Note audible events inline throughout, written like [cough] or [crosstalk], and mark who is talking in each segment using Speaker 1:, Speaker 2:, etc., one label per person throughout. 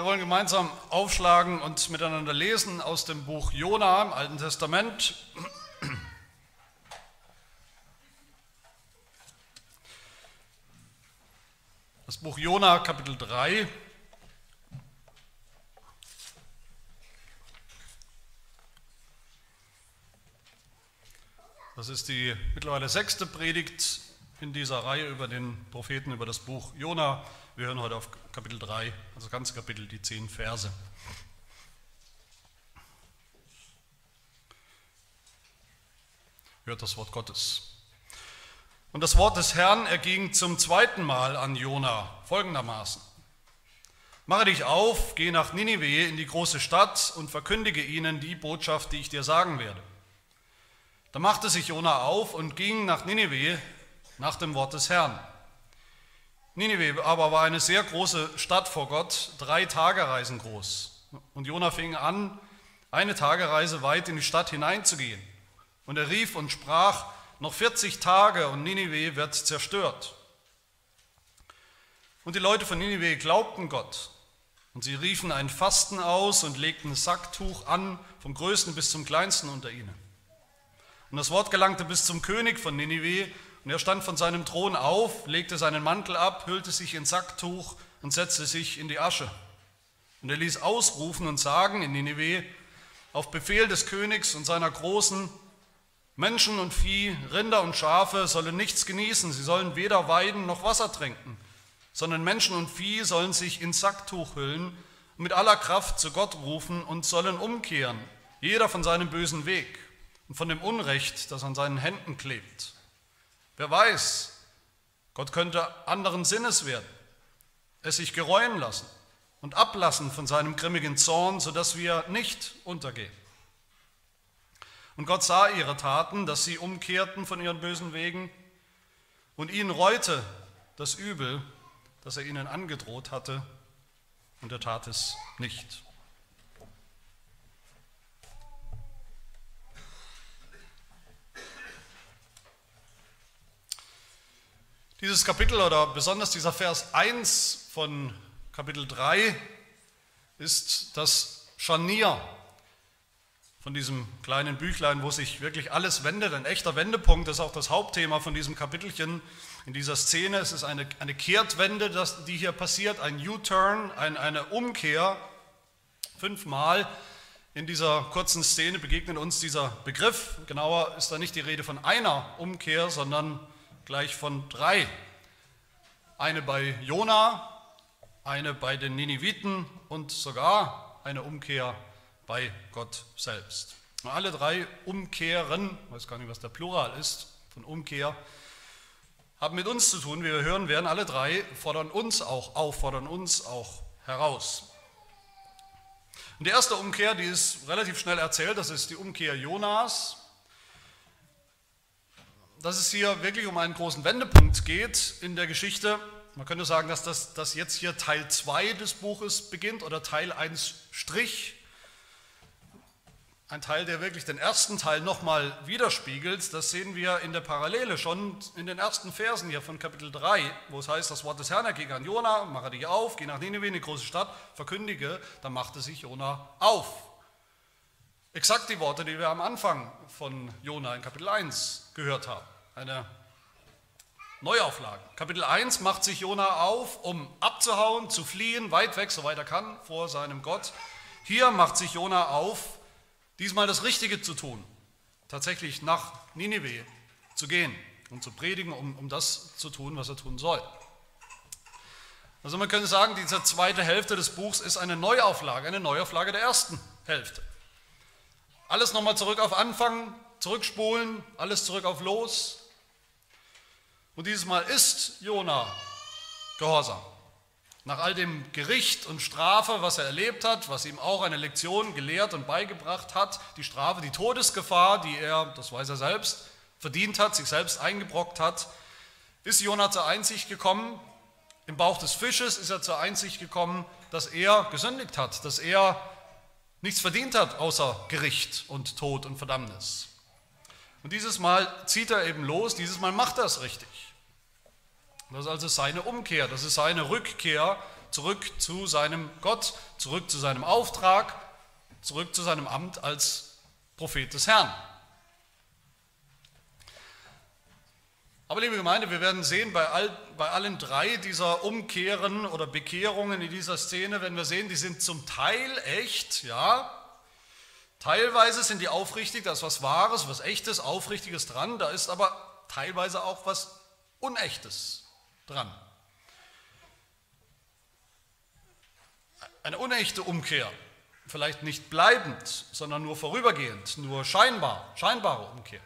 Speaker 1: Wir wollen gemeinsam aufschlagen und miteinander lesen aus dem Buch Jona im Alten Testament. Das Buch Jona, Kapitel 3. Das ist die mittlerweile sechste Predigt in dieser Reihe über den Propheten, über das Buch Jona. Wir hören heute auf Kapitel 3, also das ganze Kapitel, die zehn Verse. Hört das Wort Gottes. Und das Wort des Herrn erging zum zweiten Mal an Jona folgendermaßen. Mache dich auf, geh nach Ninive in die große Stadt und verkündige ihnen die Botschaft, die ich dir sagen werde. Da machte sich Jona auf und ging nach Ninive nach dem Wort des Herrn. Ninive aber war eine sehr große Stadt vor Gott, drei Tagereisen groß. Und Jona fing an, eine Tagereise weit in die Stadt hineinzugehen. Und er rief und sprach, noch 40 Tage und Ninive wird zerstört. Und die Leute von Ninive glaubten Gott. Und sie riefen ein Fasten aus und legten ein Sacktuch an, vom größten bis zum kleinsten unter ihnen. Und das Wort gelangte bis zum König von Ninive und er stand von seinem Thron auf, legte seinen Mantel ab, hüllte sich in Sacktuch und setzte sich in die Asche. Und er ließ ausrufen und sagen in Nineveh, auf Befehl des Königs und seiner Großen, Menschen und Vieh, Rinder und Schafe sollen nichts genießen, sie sollen weder weiden noch Wasser trinken, sondern Menschen und Vieh sollen sich in Sacktuch hüllen mit aller Kraft zu Gott rufen und sollen umkehren, jeder von seinem bösen Weg und von dem Unrecht, das an seinen Händen klebt. Wer weiß, Gott könnte anderen Sinnes werden, es sich gereuen lassen und ablassen von seinem grimmigen Zorn, sodass wir nicht untergehen. Und Gott sah ihre Taten, dass sie umkehrten von ihren bösen Wegen und ihnen reute das Übel, das er ihnen angedroht hatte, und er tat es nicht. Dieses Kapitel oder besonders dieser Vers 1 von Kapitel 3 ist das Scharnier von diesem kleinen Büchlein, wo sich wirklich alles wendet. Ein echter Wendepunkt ist auch das Hauptthema von diesem Kapitelchen in dieser Szene. Es ist eine, eine Kehrtwende, das, die hier passiert, ein U-Turn, ein, eine Umkehr. Fünfmal in dieser kurzen Szene begegnet uns dieser Begriff. Genauer ist da nicht die Rede von einer Umkehr, sondern gleich von drei. Eine bei Jona, eine bei den Niniviten und sogar eine Umkehr bei Gott selbst. Alle drei Umkehren, ich weiß gar nicht, was der Plural ist von Umkehr, haben mit uns zu tun, wie wir hören werden. Alle drei fordern uns auch auf, fordern uns auch heraus. Und die erste Umkehr, die ist relativ schnell erzählt, das ist die Umkehr Jonas dass es hier wirklich um einen großen Wendepunkt geht in der Geschichte. Man könnte sagen, dass das dass jetzt hier Teil 2 des Buches beginnt oder Teil 1 Strich. Ein Teil, der wirklich den ersten Teil nochmal widerspiegelt. Das sehen wir in der Parallele schon in den ersten Versen hier von Kapitel 3, wo es heißt, das Wort des Herrn erging an Jona, mache dich auf, geh nach Nineveh, eine große Stadt, verkündige, da machte sich Jona auf. Exakt die Worte, die wir am Anfang von Jona in Kapitel 1 gehört haben. Eine Neuauflage. Kapitel 1 macht sich Jona auf, um abzuhauen, zu fliehen, weit weg, soweit er kann, vor seinem Gott. Hier macht sich Jona auf, diesmal das Richtige zu tun, tatsächlich nach Ninive zu gehen und zu predigen, um, um das zu tun, was er tun soll. Also man könnte sagen, diese zweite Hälfte des Buchs ist eine Neuauflage, eine Neuauflage der ersten Hälfte. Alles nochmal zurück auf Anfang, zurückspulen, alles zurück auf Los. Und dieses Mal ist Jona gehorsam. Nach all dem Gericht und Strafe, was er erlebt hat, was ihm auch eine Lektion gelehrt und beigebracht hat, die Strafe, die Todesgefahr, die er, das weiß er selbst, verdient hat, sich selbst eingebrockt hat, ist Jona zur Einsicht gekommen, im Bauch des Fisches ist er zur Einsicht gekommen, dass er gesündigt hat, dass er nichts verdient hat außer Gericht und Tod und Verdammnis. Und dieses Mal zieht er eben los, dieses Mal macht er es richtig. Das ist also seine Umkehr, das ist seine Rückkehr zurück zu seinem Gott, zurück zu seinem Auftrag, zurück zu seinem Amt als Prophet des Herrn. Aber liebe Gemeinde, wir werden sehen, bei, all, bei allen drei dieser Umkehren oder Bekehrungen in dieser Szene, wenn wir sehen, die sind zum Teil echt, ja, teilweise sind die aufrichtig, da ist was Wahres, was Echtes, Aufrichtiges dran, da ist aber teilweise auch was Unechtes dran. Eine unechte Umkehr, vielleicht nicht bleibend, sondern nur vorübergehend, nur scheinbar, scheinbare Umkehr.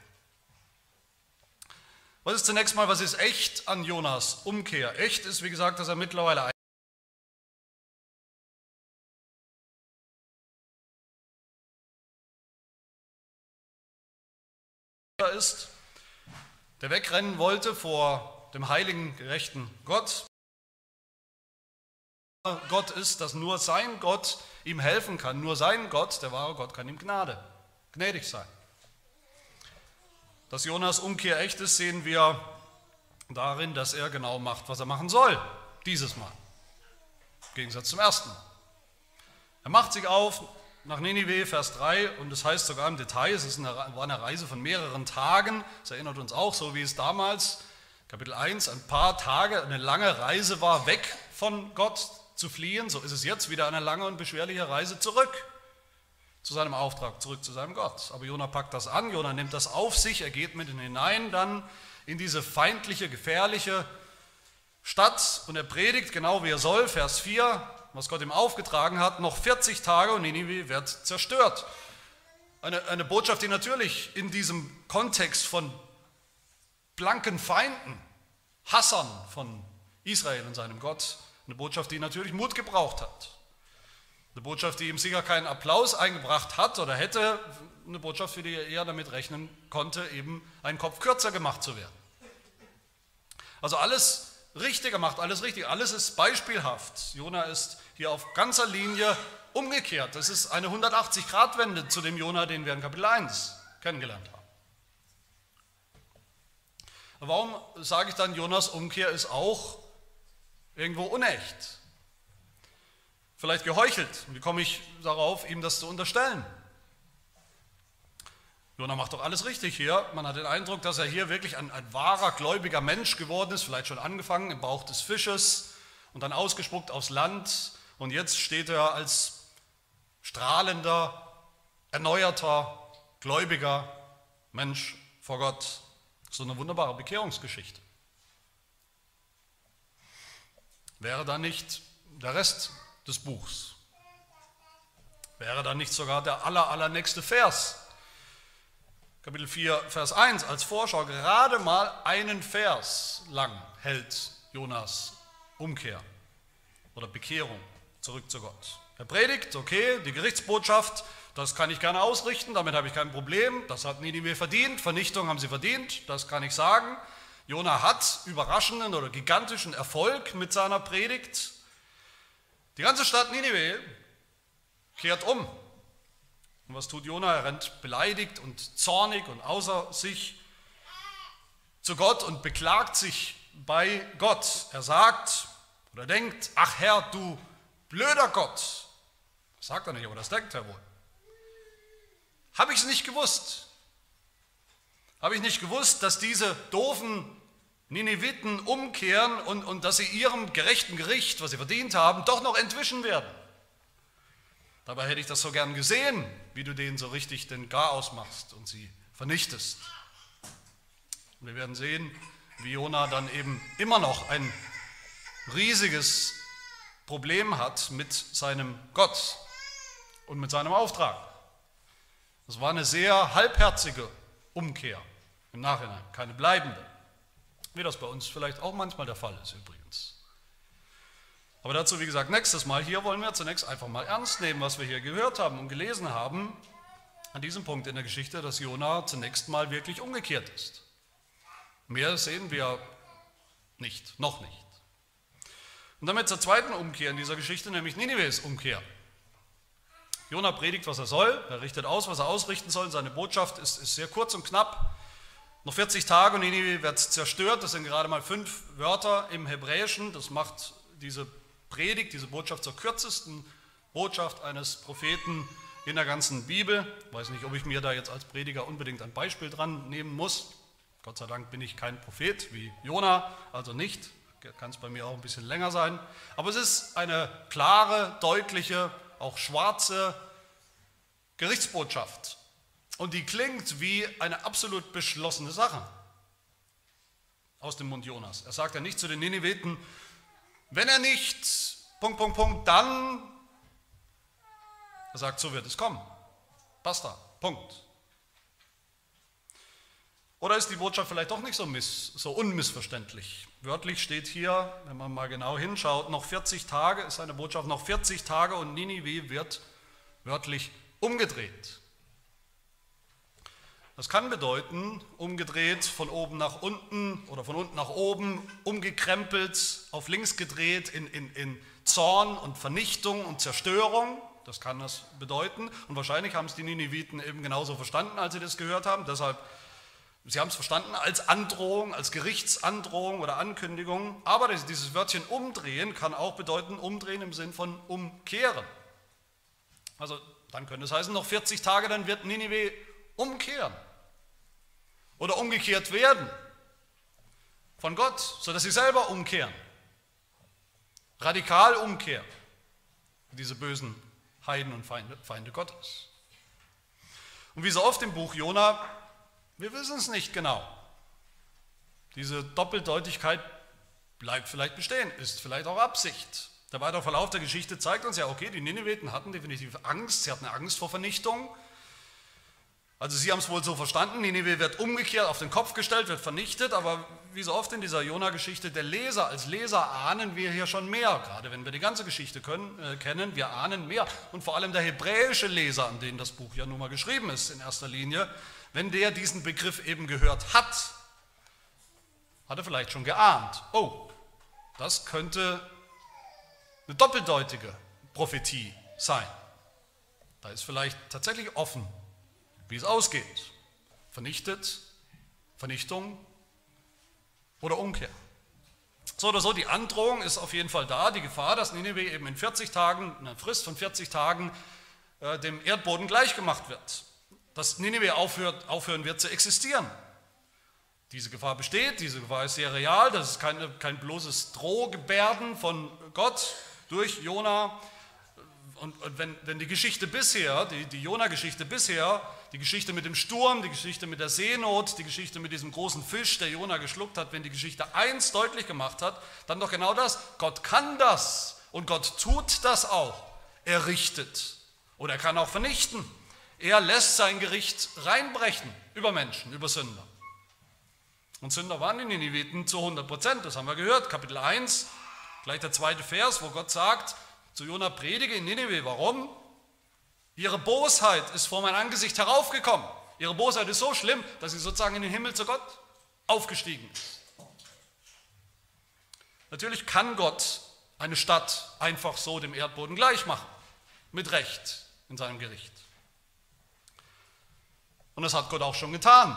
Speaker 1: Was ist zunächst mal, was ist echt an Jonas Umkehr? Echt ist, wie gesagt, dass er mittlerweile ist, der wegrennen wollte vor dem heiligen, gerechten Gott. Gott ist, dass nur sein Gott ihm helfen kann. Nur sein Gott, der wahre Gott, kann ihm Gnade, gnädig sein. Dass Jonas Umkehr echt ist, sehen wir darin, dass er genau macht, was er machen soll, dieses Mal. Im Gegensatz zum ersten Mal. Er macht sich auf nach Ninive, Vers 3, und es das heißt sogar im Detail, es eine, war eine Reise von mehreren Tagen, das erinnert uns auch, so wie es damals, Kapitel 1, ein paar Tage, eine lange Reise war, weg von Gott zu fliehen, so ist es jetzt wieder eine lange und beschwerliche Reise zurück zu seinem Auftrag, zurück zu seinem Gott. Aber Jona packt das an, Jona nimmt das auf sich, er geht mit hinein dann in diese feindliche, gefährliche Stadt und er predigt genau wie er soll, Vers 4, was Gott ihm aufgetragen hat, noch 40 Tage und Ninive wird zerstört. Eine, eine Botschaft, die natürlich in diesem Kontext von blanken Feinden, Hassern von Israel und seinem Gott, eine Botschaft, die natürlich Mut gebraucht hat. Eine Botschaft, die ihm sicher keinen Applaus eingebracht hat oder hätte, eine Botschaft, für die er eher damit rechnen konnte, eben einen Kopf kürzer gemacht zu werden. Also alles richtig gemacht, alles richtig, alles ist beispielhaft. Jona ist hier auf ganzer Linie umgekehrt. Das ist eine 180-Grad-Wende zu dem Jona, den wir in Kapitel 1 kennengelernt haben. Warum sage ich dann, Jonas Umkehr ist auch irgendwo unecht? Vielleicht geheuchelt. Wie komme ich darauf, ihm das zu unterstellen? Jona macht doch alles richtig hier. Man hat den Eindruck, dass er hier wirklich ein, ein, wahrer gläubiger Mensch geworden ist, vielleicht schon angefangen im Bauch des Fisches und dann ausgespuckt aufs Land. Und jetzt steht er als strahlender, erneuerter, gläubiger Mensch vor Gott. So eine wunderbare Bekehrungsgeschichte. Wäre da nicht der Rest des Buchs. Wäre dann nicht sogar der aller, allernächste Vers, Kapitel 4, Vers 1, als Vorschau gerade mal einen Vers lang hält Jonas Umkehr oder Bekehrung zurück zu Gott. Er predigt, okay, die Gerichtsbotschaft, das kann ich gerne ausrichten, damit habe ich kein Problem, das hat Ninive verdient, Vernichtung haben sie verdient, das kann ich sagen. Jona hat überraschenden oder gigantischen Erfolg mit seiner Predigt. Die ganze Stadt Ninive kehrt um. Und was tut Jona? Er rennt beleidigt und zornig und außer sich zu Gott und beklagt sich bei Gott. Er sagt oder denkt, ach Herr, du blöder Gott. Das sagt er nicht, aber das denkt er wohl. Habe ich es nicht gewusst? Habe ich nicht gewusst, dass diese doofen Nineviten umkehren und, und dass sie ihrem gerechten Gericht, was sie verdient haben, doch noch entwischen werden. Dabei hätte ich das so gern gesehen, wie du denen so richtig den Garaus machst und sie vernichtest. Und wir werden sehen, wie Jona dann eben immer noch ein riesiges Problem hat mit seinem Gott und mit seinem Auftrag. Das war eine sehr halbherzige Umkehr im Nachhinein, keine bleibende. Wie das bei uns vielleicht auch manchmal der Fall ist übrigens. Aber dazu, wie gesagt, nächstes Mal. Hier wollen wir zunächst einfach mal ernst nehmen, was wir hier gehört haben und gelesen haben, an diesem Punkt in der Geschichte, dass Jona zunächst mal wirklich umgekehrt ist. Mehr sehen wir nicht, noch nicht. Und damit zur zweiten Umkehr in dieser Geschichte, nämlich Ninives Umkehr. Jona predigt, was er soll, er richtet aus, was er ausrichten soll. Seine Botschaft ist, ist sehr kurz und knapp. Noch 40 Tage und Ninive wird zerstört. Das sind gerade mal fünf Wörter im Hebräischen. Das macht diese Predigt, diese Botschaft zur kürzesten Botschaft eines Propheten in der ganzen Bibel. Ich weiß nicht, ob ich mir da jetzt als Prediger unbedingt ein Beispiel dran nehmen muss. Gott sei Dank bin ich kein Prophet wie Jona, also nicht. Kann es bei mir auch ein bisschen länger sein. Aber es ist eine klare, deutliche, auch schwarze Gerichtsbotschaft. Und die klingt wie eine absolut beschlossene Sache aus dem Mund Jonas. Er sagt ja nicht zu den Nineviten, wenn er nicht, Punkt, Punkt, Punkt, dann, er sagt, so wird es kommen. Basta, Punkt. Oder ist die Botschaft vielleicht doch nicht so, miss, so unmissverständlich? Wörtlich steht hier, wenn man mal genau hinschaut, noch 40 Tage ist eine Botschaft, noch 40 Tage und Ninive wird wörtlich umgedreht. Das kann bedeuten, umgedreht von oben nach unten oder von unten nach oben, umgekrempelt, auf links gedreht in, in, in Zorn und Vernichtung und Zerstörung. Das kann das bedeuten. Und wahrscheinlich haben es die Nineviten eben genauso verstanden, als sie das gehört haben. Deshalb, sie haben es verstanden als Androhung, als Gerichtsandrohung oder Ankündigung. Aber dieses Wörtchen umdrehen kann auch bedeuten, umdrehen im Sinn von umkehren. Also dann könnte es heißen, noch 40 Tage, dann wird Ninive umkehren oder umgekehrt werden von Gott, sodass sie selber umkehren. Radikal umkehren. Diese bösen Heiden und Feinde, Feinde Gottes. Und wie so oft im Buch Jona, wir wissen es nicht genau. Diese Doppeldeutigkeit bleibt vielleicht bestehen, ist vielleicht auch Absicht. Der weitere Verlauf der Geschichte zeigt uns ja, okay, die Nineviten hatten definitiv Angst, sie hatten Angst vor Vernichtung, also sie haben es wohl so verstanden, Nineveh wird umgekehrt auf den Kopf gestellt, wird vernichtet, aber wie so oft in dieser Jona-Geschichte, der Leser, als Leser ahnen wir hier schon mehr, gerade wenn wir die ganze Geschichte können, äh, kennen, wir ahnen mehr. Und vor allem der hebräische Leser, an den das Buch ja nun mal geschrieben ist in erster Linie, wenn der diesen Begriff eben gehört hat, hat er vielleicht schon geahnt, oh, das könnte eine doppeldeutige Prophetie sein. Da ist vielleicht tatsächlich offen wie es ausgeht. Vernichtet, Vernichtung oder Umkehr. So oder so, die Androhung ist auf jeden Fall da, die Gefahr, dass Nineveh eben in 40 Tagen, in einer Frist von 40 Tagen, äh, dem Erdboden gleichgemacht wird. Dass Nineveh aufhört, aufhören wird zu existieren. Diese Gefahr besteht, diese Gefahr ist sehr real, das ist keine, kein bloßes Drohgebärden von Gott durch Jona. Und, und wenn, wenn die Geschichte bisher, die, die Jona-Geschichte bisher die Geschichte mit dem Sturm, die Geschichte mit der Seenot, die Geschichte mit diesem großen Fisch, der Jona geschluckt hat, wenn die Geschichte eins deutlich gemacht hat, dann doch genau das. Gott kann das und Gott tut das auch. Er richtet oder er kann auch vernichten. Er lässt sein Gericht reinbrechen über Menschen, über Sünder. Und Sünder waren die Nineviten zu 100 Prozent, das haben wir gehört, Kapitel 1, gleich der zweite Vers, wo Gott sagt, zu Jona predige in Nineveh. Warum? Ihre Bosheit ist vor mein Angesicht heraufgekommen. Ihre Bosheit ist so schlimm, dass sie sozusagen in den Himmel zu Gott aufgestiegen ist. Natürlich kann Gott eine Stadt einfach so dem Erdboden gleich machen, mit Recht in seinem Gericht. Und das hat Gott auch schon getan.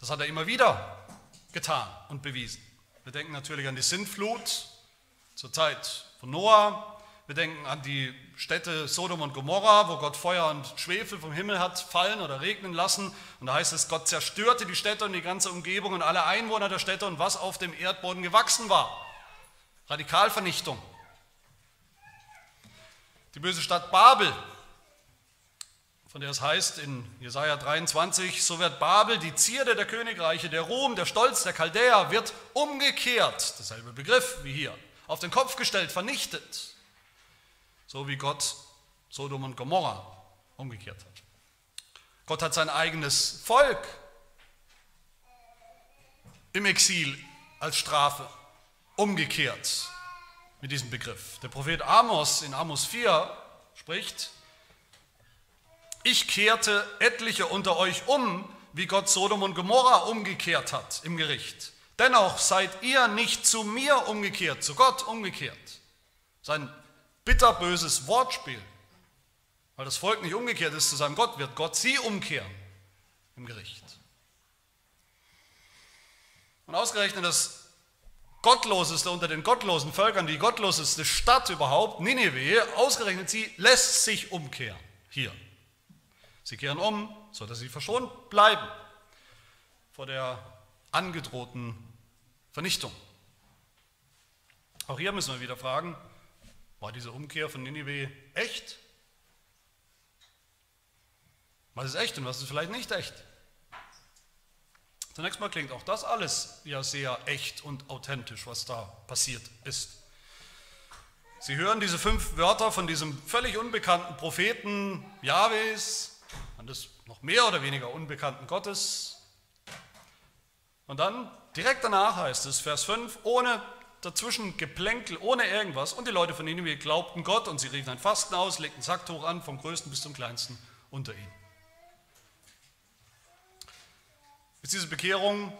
Speaker 1: Das hat er immer wieder getan und bewiesen. Wir denken natürlich an die Sintflut zur Zeit von Noah, wir denken an die Städte Sodom und Gomorra, wo Gott Feuer und Schwefel vom Himmel hat fallen oder regnen lassen. Und da heißt es, Gott zerstörte die Städte und die ganze Umgebung und alle Einwohner der Städte und was auf dem Erdboden gewachsen war. Radikalvernichtung. Die böse Stadt Babel, von der es heißt in Jesaja 23, so wird Babel, die Zierde der Königreiche, der Ruhm, der Stolz der Chaldäer, wird umgekehrt, dasselbe Begriff wie hier, auf den Kopf gestellt, vernichtet so wie Gott Sodom und Gomorra umgekehrt hat. Gott hat sein eigenes Volk im Exil als Strafe umgekehrt mit diesem Begriff. Der Prophet Amos in Amos 4 spricht, ich kehrte etliche unter euch um, wie Gott Sodom und Gomorra umgekehrt hat im Gericht. Dennoch seid ihr nicht zu mir umgekehrt, zu Gott umgekehrt. Sein bitterböses Wortspiel. Weil das Volk nicht umgekehrt ist zu seinem Gott, wird Gott sie umkehren im Gericht. Und ausgerechnet das gottloseste unter den gottlosen Völkern, die gottloseste Stadt überhaupt, Nineveh, ausgerechnet sie, lässt sich umkehren. Hier. Sie kehren um, sodass sie verschont bleiben vor der angedrohten Vernichtung. Auch hier müssen wir wieder fragen, war diese Umkehr von Ninive echt? Was ist echt und was ist vielleicht nicht echt? Zunächst mal klingt auch das alles ja sehr echt und authentisch, was da passiert ist. Sie hören diese fünf Wörter von diesem völlig unbekannten Propheten Jahwes, eines noch mehr oder weniger unbekannten Gottes. Und dann direkt danach heißt es, Vers 5, ohne dazwischen Geplänkel, ohne irgendwas. Und die Leute von Nineveh glaubten Gott und sie riefen ein Fasten aus, legten Sacktuch an, vom Größten bis zum Kleinsten unter ihnen. Ist diese Bekehrung,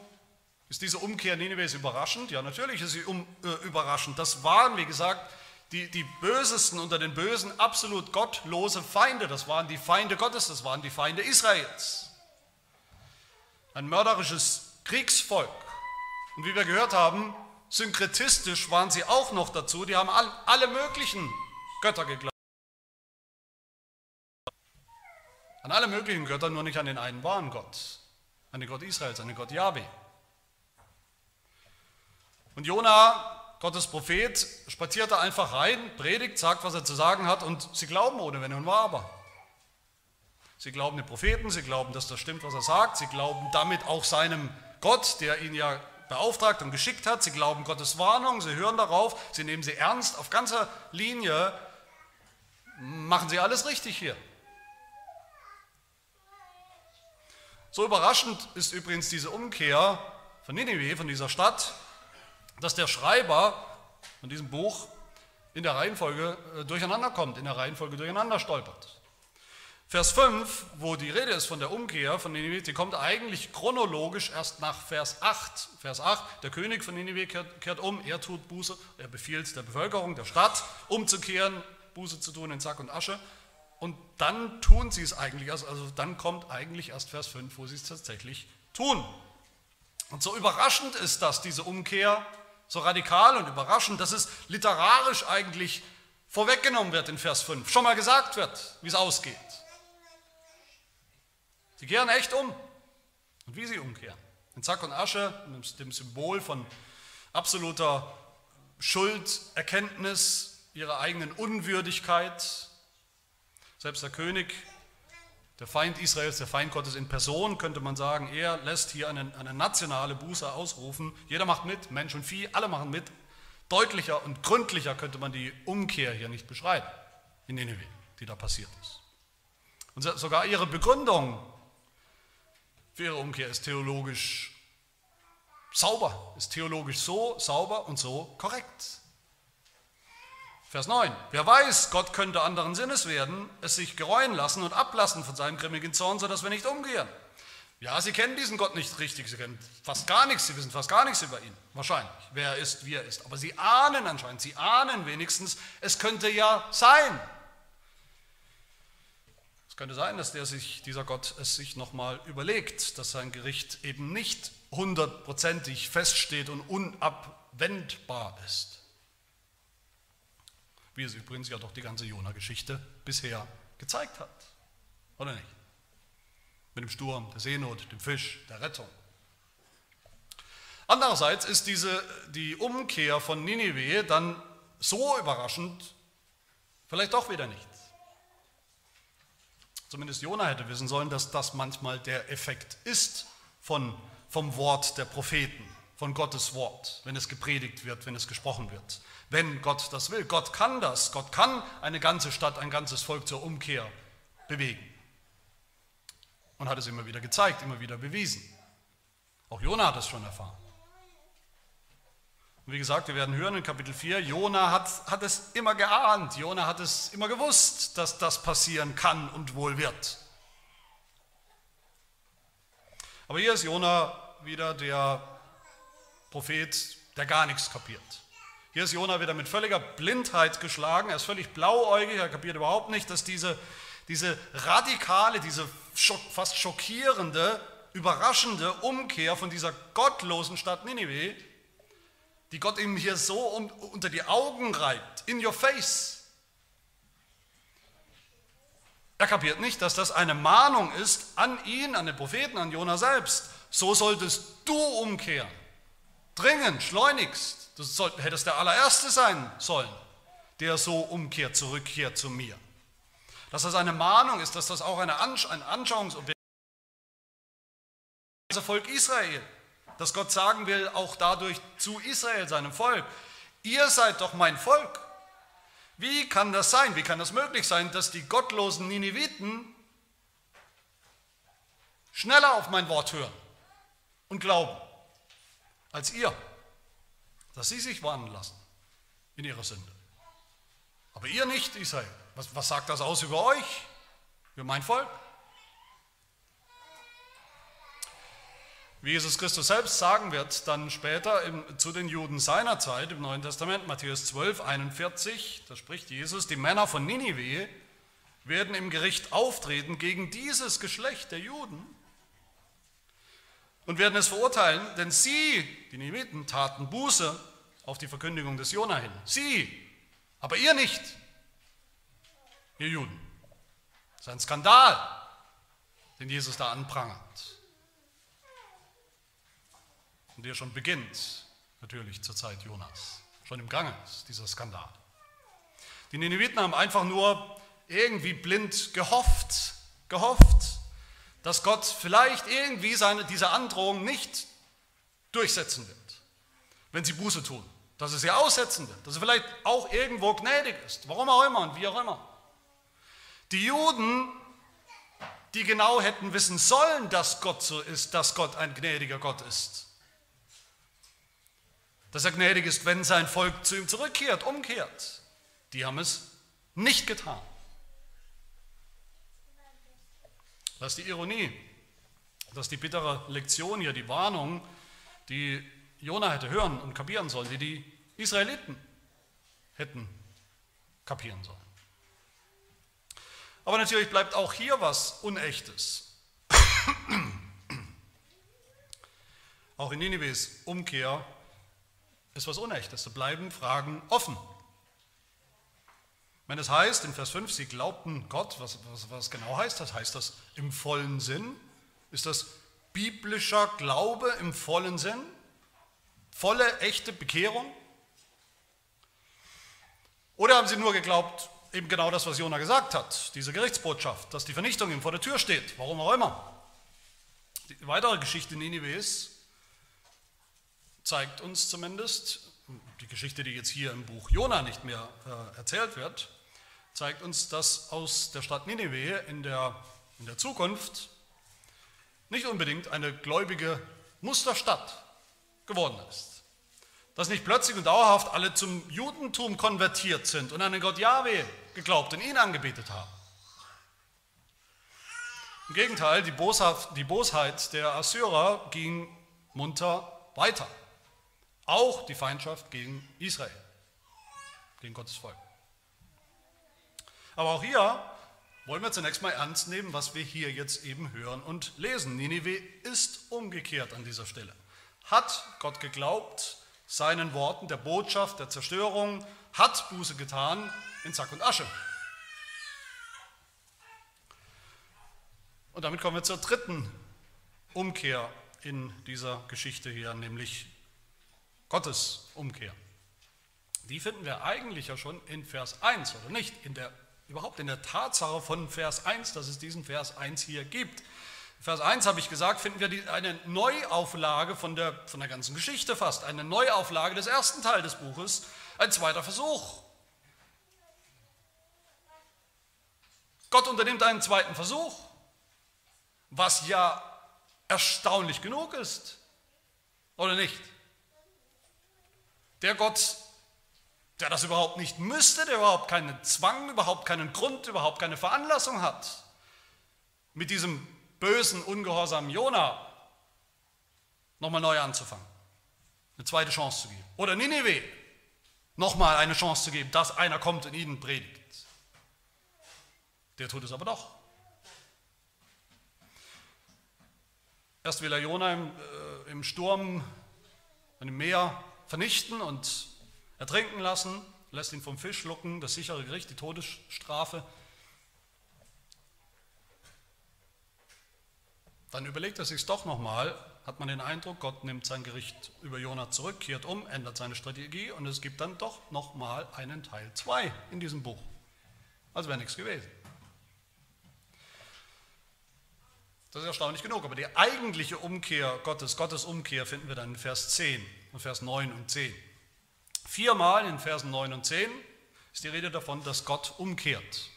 Speaker 1: ist diese Umkehr Ninevehs überraschend? Ja, natürlich ist sie um, äh, überraschend. Das waren, wie gesagt, die, die Bösesten unter den Bösen, absolut gottlose Feinde. Das waren die Feinde Gottes, das waren die Feinde Israels. Ein mörderisches Kriegsvolk. Und wie wir gehört haben, synkretistisch waren sie auch noch dazu. Die haben alle möglichen Götter geglaubt. An alle möglichen Götter, nur nicht an den einen wahren Gott. An den Gott Israels, an den Gott Yahweh. Und Jona, Gottes Prophet, spazierte einfach rein, predigt, sagt, was er zu sagen hat und sie glauben ohne Wenn und aber. Sie glauben den Propheten, sie glauben, dass das stimmt, was er sagt, sie glauben damit auch seinem Gott, der ihn ja beauftragt und geschickt hat. Sie glauben Gottes Warnung, sie hören darauf, sie nehmen sie ernst. Auf ganzer Linie machen sie alles richtig hier. So überraschend ist übrigens diese Umkehr von Nineveh, von dieser Stadt, dass der Schreiber von diesem Buch in der Reihenfolge äh, durcheinander kommt, in der Reihenfolge durcheinander stolpert. Vers 5, wo die Rede ist von der Umkehr von Nineveh, die kommt eigentlich chronologisch erst nach Vers 8. Vers 8, der König von Nineveh kehrt, kehrt um, er tut Buße, er befiehlt der Bevölkerung der Stadt umzukehren, Buße zu tun in Sack und Asche. Und dann tun sie es eigentlich, also, also dann kommt eigentlich erst Vers 5, wo sie es tatsächlich tun. Und so überraschend ist das, diese Umkehr, so radikal und überraschend, dass es literarisch eigentlich vorweggenommen wird in Vers 5, schon mal gesagt wird, wie es ausgeht. Sie kehren echt um. Und wie sie umkehren. In Sack und Asche, dem Symbol von absoluter Schulderkenntnis ihrer eigenen Unwürdigkeit. Selbst der König, der Feind Israels, der Feind Gottes in Person, könnte man sagen, er lässt hier eine, eine nationale Buße ausrufen. Jeder macht mit, Mensch und Vieh, alle machen mit. Deutlicher und gründlicher könnte man die Umkehr hier nicht beschreiben, in Nineveh, die da passiert ist. Und sogar ihre Begründung ihre Umkehr ist theologisch sauber, ist theologisch so sauber und so korrekt. Vers 9. Wer weiß, Gott könnte anderen Sinnes werden, es sich gereuen lassen und ablassen von seinem grimmigen Zorn, sodass wir nicht umgehen. Ja, sie kennen diesen Gott nicht richtig, sie kennen fast gar nichts, sie wissen fast gar nichts über ihn, wahrscheinlich, wer er ist, wie er ist. Aber sie ahnen anscheinend, sie ahnen wenigstens, es könnte ja sein, es könnte sein, dass der sich, dieser Gott es sich nochmal überlegt, dass sein Gericht eben nicht hundertprozentig feststeht und unabwendbar ist. Wie es übrigens ja doch die ganze Jona-Geschichte bisher gezeigt hat. Oder nicht? Mit dem Sturm, der Seenot, dem Fisch, der Rettung. Andererseits ist diese, die Umkehr von Ninive dann so überraschend, vielleicht doch wieder nicht. Zumindest Jona hätte wissen sollen, dass das manchmal der Effekt ist von, vom Wort der Propheten, von Gottes Wort, wenn es gepredigt wird, wenn es gesprochen wird. Wenn Gott das will. Gott kann das. Gott kann eine ganze Stadt, ein ganzes Volk zur Umkehr bewegen. Und hat es immer wieder gezeigt, immer wieder bewiesen. Auch Jona hat es schon erfahren. Und wie gesagt, wir werden hören in Kapitel 4, Jona hat, hat es immer geahnt, Jona hat es immer gewusst, dass das passieren kann und wohl wird. Aber hier ist Jona wieder der Prophet, der gar nichts kapiert. Hier ist Jona wieder mit völliger Blindheit geschlagen, er ist völlig blauäugig, er kapiert überhaupt nicht, dass diese, diese radikale, diese fast schockierende, überraschende Umkehr von dieser gottlosen Stadt Ninive die Gott ihm hier so unter die Augen reibt, in your face. Er kapiert nicht, dass das eine Mahnung ist an ihn, an den Propheten, an Jona selbst. So solltest du umkehren. Dringend, schleunigst. Du soll, hättest der allererste sein sollen, der so umkehrt, zurückkehrt zu mir. Dass das eine Mahnung ist, dass das auch eine Ansch ein Anschauungsobjekt ist. Volk Israel dass Gott sagen will, auch dadurch zu Israel, seinem Volk, ihr seid doch mein Volk. Wie kann das sein? Wie kann das möglich sein, dass die gottlosen Nineviten schneller auf mein Wort hören und glauben als ihr, dass sie sich warnen lassen in ihrer Sünde. Aber ihr nicht, Israel. Was, was sagt das aus über euch, über mein Volk? Wie Jesus Christus selbst sagen wird, dann später im, zu den Juden seiner Zeit im Neuen Testament, Matthäus 12, 41, da spricht Jesus, die Männer von Ninive werden im Gericht auftreten gegen dieses Geschlecht der Juden und werden es verurteilen, denn sie, die Nineviten, taten Buße auf die Verkündigung des Jona hin. Sie, aber ihr nicht, ihr Juden. Das ist ein Skandal, den Jesus da anprangert und der schon beginnt, natürlich zur Zeit Jonas. Schon im Gange ist dieser Skandal. Die Nineviten haben einfach nur irgendwie blind gehofft, gehofft, dass Gott vielleicht irgendwie seine, diese Androhung nicht durchsetzen wird, wenn sie Buße tun. Dass er sie aussetzen wird, dass er vielleicht auch irgendwo gnädig ist, warum auch immer und wie auch immer. Die Juden, die genau hätten wissen sollen, dass Gott so ist, dass Gott ein gnädiger Gott ist, dass er gnädig ist, wenn sein Volk zu ihm zurückkehrt, umkehrt. Die haben es nicht getan. Das ist die Ironie, das ist die bittere Lektion hier, die Warnung, die Jona hätte hören und kapieren sollen, die die Israeliten hätten kapieren sollen. Aber natürlich bleibt auch hier was Unechtes. auch in Ninives Umkehr ist was Unechtes. Da bleiben Fragen offen. Wenn es heißt in Vers 5, sie glaubten Gott, was, was, was genau heißt das? Heißt das im vollen Sinn? Ist das biblischer Glaube im vollen Sinn? Volle, echte Bekehrung? Oder haben sie nur geglaubt, eben genau das, was Jona gesagt hat, diese Gerichtsbotschaft, dass die Vernichtung ihm vor der Tür steht, warum auch immer. Die weitere Geschichte Ninives zeigt uns zumindest, die Geschichte, die jetzt hier im Buch Jona nicht mehr äh, erzählt wird, zeigt uns, dass aus der Stadt Nineveh in der, in der Zukunft nicht unbedingt eine gläubige Musterstadt geworden ist. Dass nicht plötzlich und dauerhaft alle zum Judentum konvertiert sind und an den Gott Yahweh geglaubt und ihn angebetet haben. Im Gegenteil, die, Bosheit der Assyrer ging munter weiter. Auch die Feindschaft gegen Israel, gegen Gottes Volk. Aber auch hier wollen wir zunächst mal ernst nehmen, was wir hier jetzt eben hören und lesen. Ninive ist umgekehrt an dieser Stelle. Hat Gott geglaubt, seinen Worten, der Botschaft, der Zerstörung, hat Buße getan in Sack und Asche. Und damit kommen wir zur dritten Umkehr in dieser Geschichte hier, nämlich Gottes Umkehr. Die finden wir eigentlich ja schon in Vers 1, oder nicht? In der, überhaupt in der Tatsache von Vers 1, dass es diesen Vers 1 hier gibt. Vers 1 habe ich gesagt, finden wir die, eine Neuauflage von der, von der ganzen Geschichte fast, eine Neuauflage des ersten Teils des Buches, ein zweiter Versuch. Gott unternimmt einen zweiten Versuch, was ja erstaunlich genug ist, oder nicht? Der Gott, der das überhaupt nicht müsste, der überhaupt keinen Zwang, überhaupt keinen Grund, überhaupt keine Veranlassung hat, mit diesem bösen, ungehorsamen Jona nochmal neu anzufangen, eine zweite Chance zu geben. Oder Ninive nochmal eine Chance zu geben, dass einer kommt und ihnen predigt. Der tut es aber doch. Erst will er Jona im, äh, im Sturm, im Meer vernichten und ertrinken lassen, lässt ihn vom Fisch schlucken, das sichere Gericht, die Todesstrafe. Dann überlegt er sich doch nochmal, hat man den Eindruck, Gott nimmt sein Gericht über Jona zurück, kehrt um, ändert seine Strategie und es gibt dann doch nochmal einen Teil 2 in diesem Buch. Also wäre nichts gewesen. Das ist erstaunlich genug, aber die eigentliche Umkehr Gottes, Gottes Umkehr finden wir dann in Vers 10 und Vers 9 und 10. Viermal in Versen 9 und 10 ist die Rede davon, dass Gott umkehrt.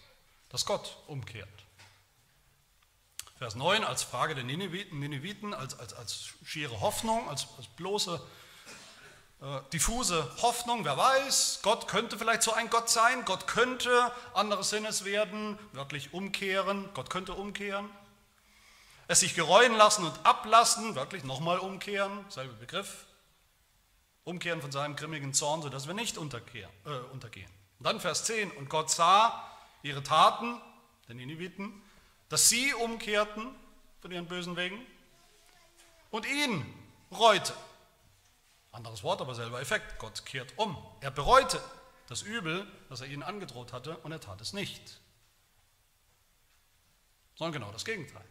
Speaker 1: Dass Gott umkehrt. Vers 9 als Frage der Nineviten, Nineviten als, als, als schiere Hoffnung, als, als bloße, äh, diffuse Hoffnung. Wer weiß, Gott könnte vielleicht so ein Gott sein, Gott könnte anderes Sinnes werden, wirklich umkehren, Gott könnte umkehren. Es sich gereuen lassen und ablassen, wirklich nochmal umkehren, selbe Begriff. Umkehren von seinem grimmigen Zorn, sodass wir nicht untergehen. Äh, untergehen. Und dann Vers 10, und Gott sah ihre Taten, den Nineviten, dass sie umkehrten von ihren bösen Wegen und ihn reute. Anderes Wort, aber selber Effekt. Gott kehrt um. Er bereute das Übel, das er ihnen angedroht hatte, und er tat es nicht. Sondern genau das Gegenteil.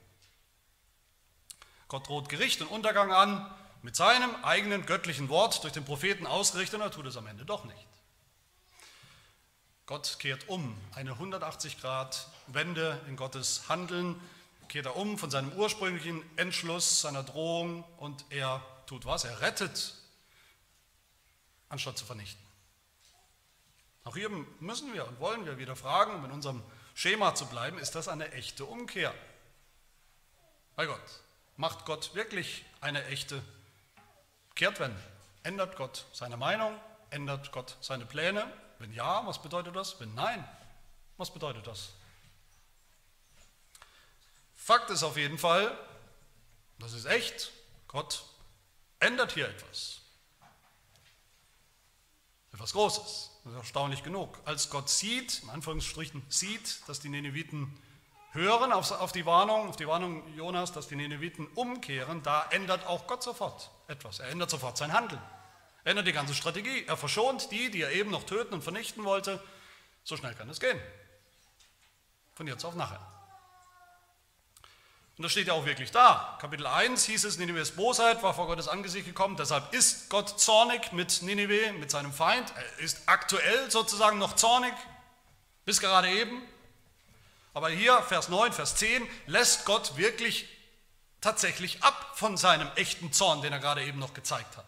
Speaker 1: Gott droht Gericht und Untergang an mit seinem eigenen göttlichen Wort durch den Propheten ausgerichtet und er tut es am Ende doch nicht. Gott kehrt um, eine 180 Grad Wende in Gottes Handeln, kehrt er um von seinem ursprünglichen Entschluss, seiner Drohung und er tut was? Er rettet, anstatt zu vernichten. Auch hier müssen wir und wollen wir wieder fragen, um in unserem Schema zu bleiben, ist das eine echte Umkehr? Bei Gott. Macht Gott wirklich eine echte Kehrtwende? Ändert Gott seine Meinung? Ändert Gott seine Pläne? Wenn ja, was bedeutet das? Wenn nein, was bedeutet das? Fakt ist auf jeden Fall, das ist echt, Gott ändert hier etwas. Etwas Großes. Das ist erstaunlich genug. Als Gott sieht, in Anführungsstrichen sieht, dass die Neneviten hören auf, die Warnung, auf die Warnung Jonas, dass die Neneviten umkehren, da ändert auch Gott sofort etwas. Er ändert sofort sein Handeln ändert die ganze Strategie. Er verschont die, die er eben noch töten und vernichten wollte. So schnell kann es gehen. Von jetzt auf nachher. Und das steht ja auch wirklich da. Kapitel 1 hieß es, Ninives Bosheit war vor Gottes Angesicht gekommen, deshalb ist Gott zornig mit Ninive, mit seinem Feind. Er ist aktuell sozusagen noch zornig, bis gerade eben. Aber hier, Vers 9, Vers 10, lässt Gott wirklich tatsächlich ab von seinem echten Zorn, den er gerade eben noch gezeigt hat.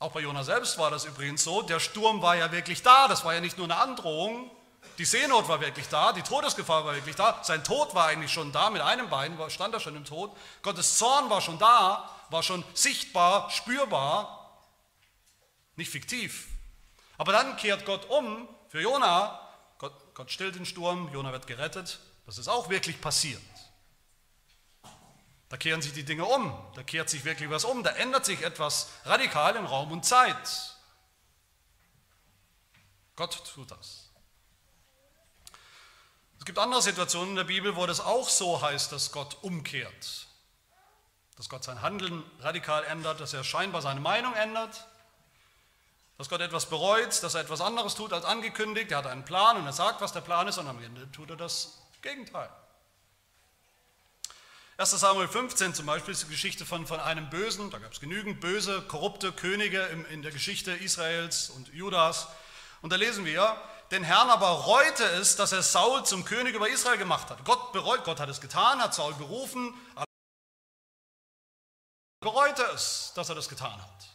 Speaker 1: Auch bei Jona selbst war das übrigens so. Der Sturm war ja wirklich da. Das war ja nicht nur eine Androhung. Die Seenot war wirklich da. Die Todesgefahr war wirklich da. Sein Tod war eigentlich schon da. Mit einem Bein stand er schon im Tod. Gottes Zorn war schon da. War schon sichtbar, spürbar. Nicht fiktiv. Aber dann kehrt Gott um für Jona. Gott, Gott stillt den Sturm. Jona wird gerettet. Das ist auch wirklich passiert. Da kehren sich die Dinge um, da kehrt sich wirklich was um, da ändert sich etwas radikal in Raum und Zeit. Gott tut das. Es gibt andere Situationen in der Bibel, wo das auch so heißt, dass Gott umkehrt. Dass Gott sein Handeln radikal ändert, dass er scheinbar seine Meinung ändert, dass Gott etwas bereut, dass er etwas anderes tut als angekündigt. Er hat einen Plan und er sagt, was der Plan ist und am Ende tut er das Gegenteil. 1 Samuel 15 zum Beispiel ist die Geschichte von, von einem Bösen, da gab es genügend böse, korrupte Könige in, in der Geschichte Israels und Judas. Und da lesen wir, den Herrn aber reute es, dass er Saul zum König über Israel gemacht hat. Gott bereut, Gott hat es getan, hat Saul berufen, aber bereute es, dass er das getan hat.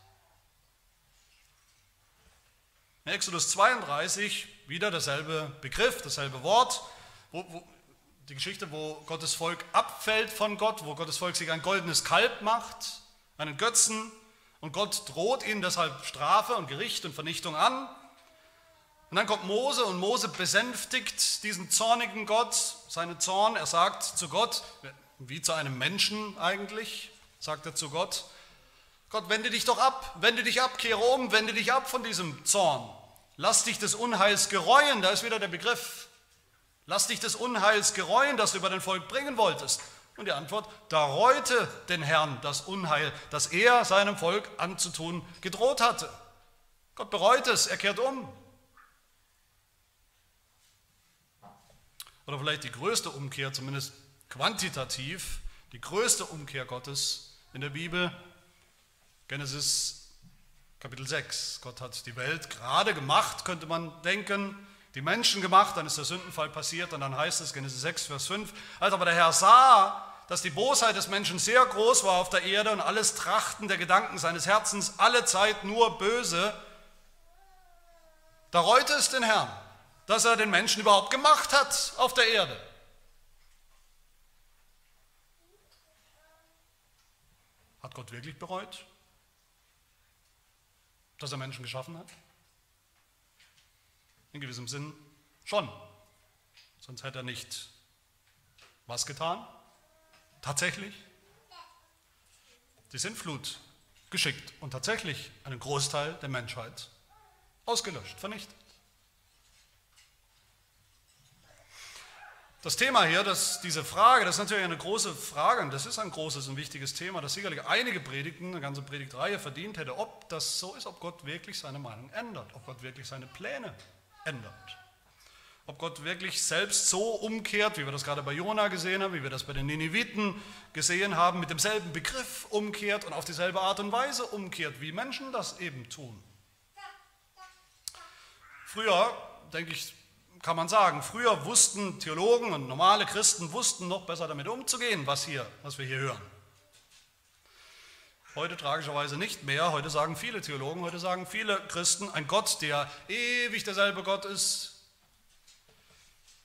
Speaker 1: In Exodus 32 wieder derselbe Begriff, dasselbe Wort, wo, wo, die Geschichte, wo Gottes Volk abfällt von Gott, wo Gottes Volk sich ein goldenes Kalb macht, einen Götzen, und Gott droht ihnen deshalb Strafe und Gericht und Vernichtung an. Und dann kommt Mose und Mose besänftigt diesen zornigen Gott, seinen Zorn. Er sagt zu Gott, wie zu einem Menschen eigentlich, sagt er zu Gott, Gott, wende dich doch ab, wende dich ab, kehre um, wende dich ab von diesem Zorn. Lass dich des Unheils gereuen, da ist wieder der Begriff Lass dich des Unheils gereuen, das du über dein Volk bringen wolltest. Und die Antwort, da reute den Herrn das Unheil, das er seinem Volk anzutun gedroht hatte. Gott bereut es, er kehrt um. Oder vielleicht die größte Umkehr, zumindest quantitativ, die größte Umkehr Gottes in der Bibel, Genesis Kapitel 6. Gott hat die Welt gerade gemacht, könnte man denken, die Menschen gemacht, dann ist der Sündenfall passiert und dann heißt es, Genesis 6, Vers 5, als aber der Herr sah, dass die Bosheit des Menschen sehr groß war auf der Erde und alles Trachten der Gedanken seines Herzens alle Zeit nur böse, da reute es den Herrn, dass er den Menschen überhaupt gemacht hat auf der Erde. Hat Gott wirklich bereut, dass er Menschen geschaffen hat? In gewissem Sinn schon. Sonst hätte er nicht was getan? Tatsächlich? Die Sintflut geschickt und tatsächlich einen Großteil der Menschheit ausgelöscht, vernichtet. Das Thema hier, das, diese Frage, das ist natürlich eine große Frage und das ist ein großes und wichtiges Thema, das sicherlich einige Predigten, eine ganze Predigtreihe verdient hätte, ob das so ist, ob Gott wirklich seine Meinung ändert, ob Gott wirklich seine Pläne ändert. Ob Gott wirklich selbst so umkehrt, wie wir das gerade bei Jona gesehen haben, wie wir das bei den Nineviten gesehen haben, mit demselben Begriff umkehrt und auf dieselbe Art und Weise umkehrt, wie Menschen das eben tun. Früher, denke ich, kann man sagen, früher wussten Theologen und normale Christen wussten noch besser damit umzugehen, was, hier, was wir hier hören. Heute tragischerweise nicht mehr. Heute sagen viele Theologen, heute sagen viele Christen, ein Gott, der ewig derselbe Gott ist,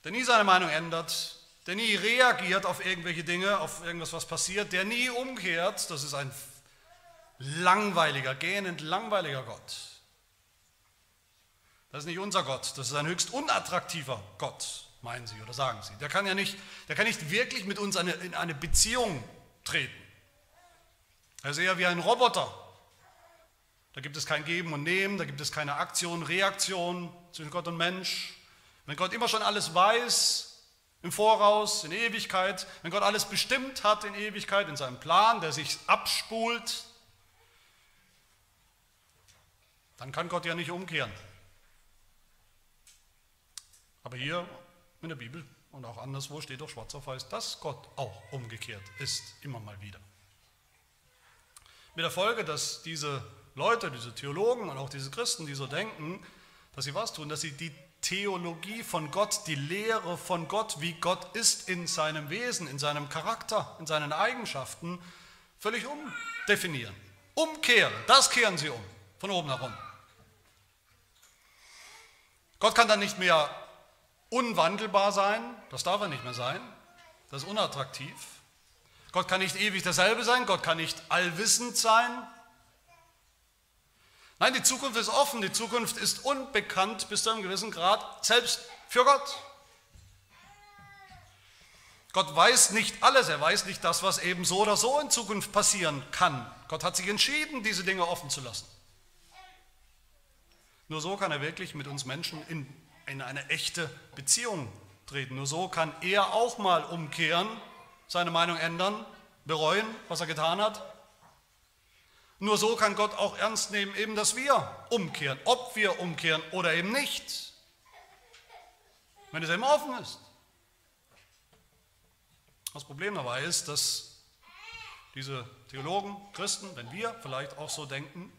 Speaker 1: der nie seine Meinung ändert, der nie reagiert auf irgendwelche Dinge, auf irgendwas, was passiert, der nie umkehrt, das ist ein langweiliger, gähnend langweiliger Gott. Das ist nicht unser Gott, das ist ein höchst unattraktiver Gott, meinen Sie oder sagen Sie. Der kann ja nicht, der kann nicht wirklich mit uns in eine Beziehung treten. Er ist eher wie ein Roboter. Da gibt es kein Geben und Nehmen, da gibt es keine Aktion, Reaktion zwischen Gott und Mensch. Wenn Gott immer schon alles weiß, im Voraus, in Ewigkeit, wenn Gott alles bestimmt hat in Ewigkeit, in seinem Plan, der sich abspult, dann kann Gott ja nicht umkehren. Aber hier in der Bibel und auch anderswo steht doch schwarz auf weiß, dass Gott auch umgekehrt ist, immer mal wieder. Mit der Folge, dass diese Leute, diese Theologen und auch diese Christen, die so denken, dass sie was tun, dass sie die Theologie von Gott, die Lehre von Gott, wie Gott ist in seinem Wesen, in seinem Charakter, in seinen Eigenschaften, völlig umdefinieren. Umkehren, das kehren sie um, von oben herum. Gott kann dann nicht mehr unwandelbar sein, das darf er nicht mehr sein, das ist unattraktiv. Gott kann nicht ewig derselbe sein, Gott kann nicht allwissend sein. Nein, die Zukunft ist offen, die Zukunft ist unbekannt bis zu einem gewissen Grad, selbst für Gott. Gott weiß nicht alles, er weiß nicht das, was eben so oder so in Zukunft passieren kann. Gott hat sich entschieden, diese Dinge offen zu lassen. Nur so kann er wirklich mit uns Menschen in, in eine echte Beziehung treten. Nur so kann er auch mal umkehren seine Meinung ändern, bereuen, was er getan hat. Nur so kann Gott auch ernst nehmen, eben, dass wir umkehren, ob wir umkehren oder eben nicht. Wenn es eben offen ist. Das Problem dabei ist, dass diese Theologen, Christen, wenn wir vielleicht auch so denken,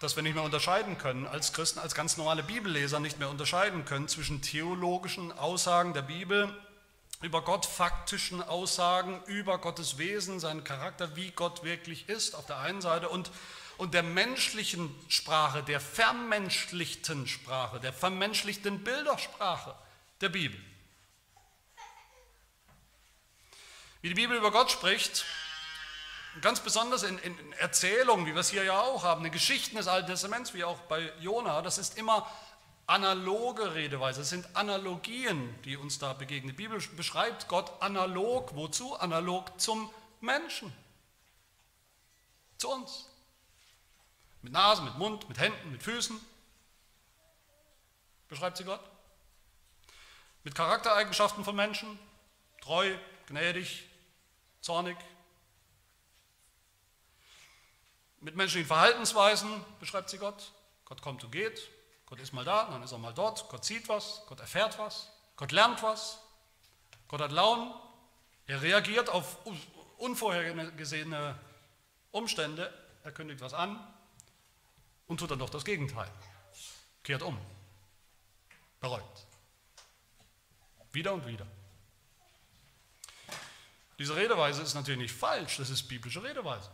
Speaker 1: dass wir nicht mehr unterscheiden können, als Christen, als ganz normale Bibelleser nicht mehr unterscheiden können zwischen theologischen Aussagen der Bibel über Gott faktischen Aussagen über Gottes Wesen, seinen Charakter, wie Gott wirklich ist auf der einen Seite und, und der menschlichen Sprache, der vermenschlichten Sprache, der vermenschlichten Bildersprache der Bibel. Wie die Bibel über Gott spricht, ganz besonders in, in Erzählungen, wie wir es hier ja auch haben, in Geschichten des Alten Testaments, wie auch bei Jona, das ist immer analoge Redeweise, es sind Analogien, die uns da begegnen. Die Bibel beschreibt Gott analog, wozu? Analog zum Menschen, zu uns. Mit Nase, mit Mund, mit Händen, mit Füßen. Beschreibt sie Gott. Mit Charaktereigenschaften von Menschen, treu, gnädig, zornig. Mit menschlichen Verhaltensweisen beschreibt sie Gott. Gott kommt und geht. Gott ist mal da, dann ist er mal dort. Gott sieht was, Gott erfährt was, Gott lernt was. Gott hat Launen. Er reagiert auf unvorhergesehene Umstände. Er kündigt was an und tut dann doch das Gegenteil. Kehrt um. Bereut. Wieder und wieder. Diese Redeweise ist natürlich nicht falsch, das ist biblische Redeweise.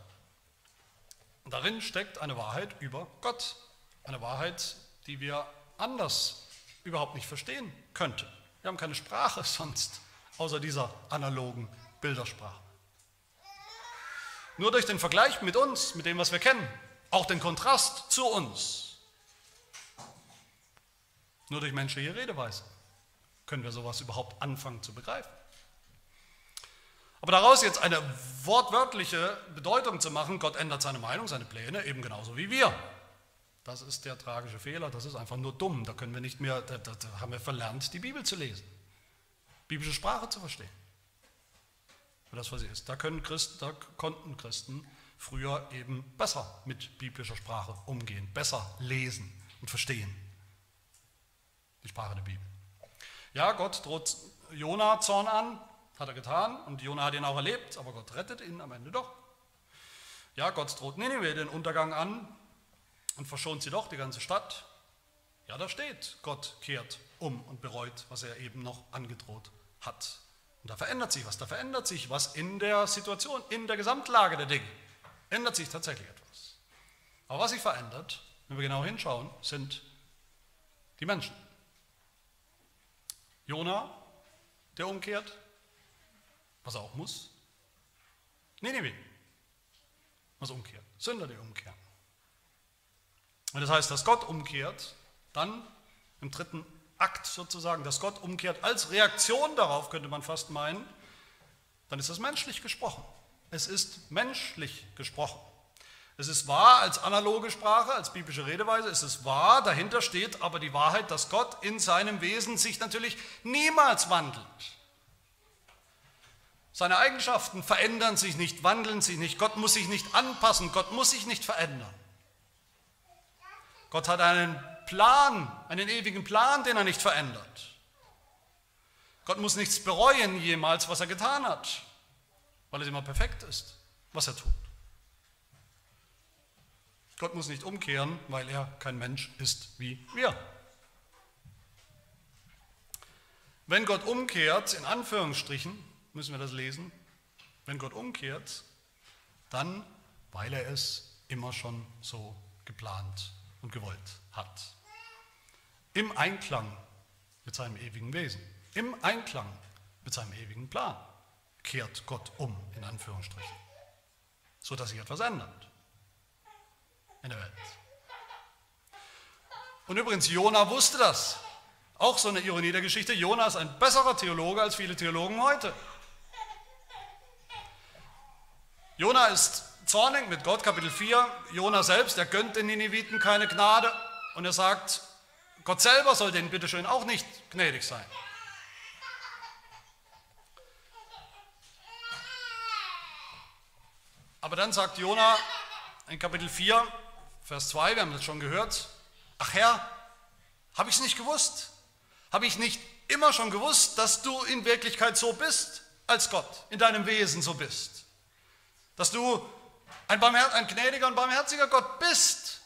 Speaker 1: Und darin steckt eine Wahrheit über Gott. Eine Wahrheit, die wir anders überhaupt nicht verstehen könnten. Wir haben keine Sprache [laughs] sonst, außer dieser analogen Bildersprache. Nur durch den Vergleich mit uns, mit dem, was wir kennen, auch den Kontrast zu uns, nur durch menschliche Redeweise können wir sowas überhaupt anfangen zu begreifen. Aber daraus jetzt eine wortwörtliche Bedeutung zu machen, Gott ändert seine Meinung, seine Pläne, eben genauso wie wir. Das ist der tragische Fehler, das ist einfach nur dumm. Da können wir nicht mehr, da, da, da haben wir verlernt, die Bibel zu lesen, biblische Sprache zu verstehen. Für das, was sie ist. Da, können Christen, da konnten Christen früher eben besser mit biblischer Sprache umgehen, besser lesen und verstehen. Die Sprache der Bibel. Ja, Gott droht Jona Zorn an, hat er getan und Jona hat ihn auch erlebt, aber Gott rettet ihn am Ende doch. Ja, Gott droht Nineveh den Untergang an und verschont sie doch, die ganze Stadt. Ja, da steht, Gott kehrt um und bereut, was er eben noch angedroht hat. Und da verändert sich was, da verändert sich was in der Situation, in der Gesamtlage der Dinge. Ändert sich tatsächlich etwas. Aber was sich verändert, wenn wir genau hinschauen, sind die Menschen. Jona, der umkehrt, was er auch muss. Nineveh, was umkehrt. Sünder, die umkehren. Und das heißt, dass Gott umkehrt, dann im dritten Akt sozusagen, dass Gott umkehrt als Reaktion darauf, könnte man fast meinen, dann ist das menschlich gesprochen. Es ist menschlich gesprochen. Es ist wahr als analoge Sprache, als biblische Redeweise, es ist wahr, dahinter steht aber die Wahrheit, dass Gott in seinem Wesen sich natürlich niemals wandelt. Seine Eigenschaften verändern sich nicht, wandeln sich nicht. Gott muss sich nicht anpassen, Gott muss sich nicht verändern. Gott hat einen Plan, einen ewigen Plan, den er nicht verändert. Gott muss nichts bereuen jemals, was er getan hat, weil es immer perfekt ist, was er tut. Gott muss nicht umkehren, weil er kein Mensch ist wie wir. Wenn Gott umkehrt, in Anführungsstrichen, müssen wir das lesen, wenn Gott umkehrt, dann, weil er es immer schon so geplant und gewollt hat. Im Einklang mit seinem ewigen Wesen, im Einklang mit seinem ewigen Plan kehrt Gott um, in Anführungsstrichen, sodass sich etwas ändert in der Welt. Und übrigens, Jona wusste das. Auch so eine Ironie der Geschichte. Jona ist ein besserer Theologe als viele Theologen heute. Jona ist zornig mit Gott, Kapitel 4. Jona selbst, er gönnt den Nineviten keine Gnade und er sagt, Gott selber soll denen bitteschön auch nicht gnädig sein. Aber dann sagt Jona in Kapitel 4, Vers 2, wir haben das schon gehört. Ach Herr, habe ich es nicht gewusst? Habe ich nicht immer schon gewusst, dass du in Wirklichkeit so bist als Gott, in deinem Wesen so bist? Dass du ein, ein gnädiger und barmherziger Gott bist?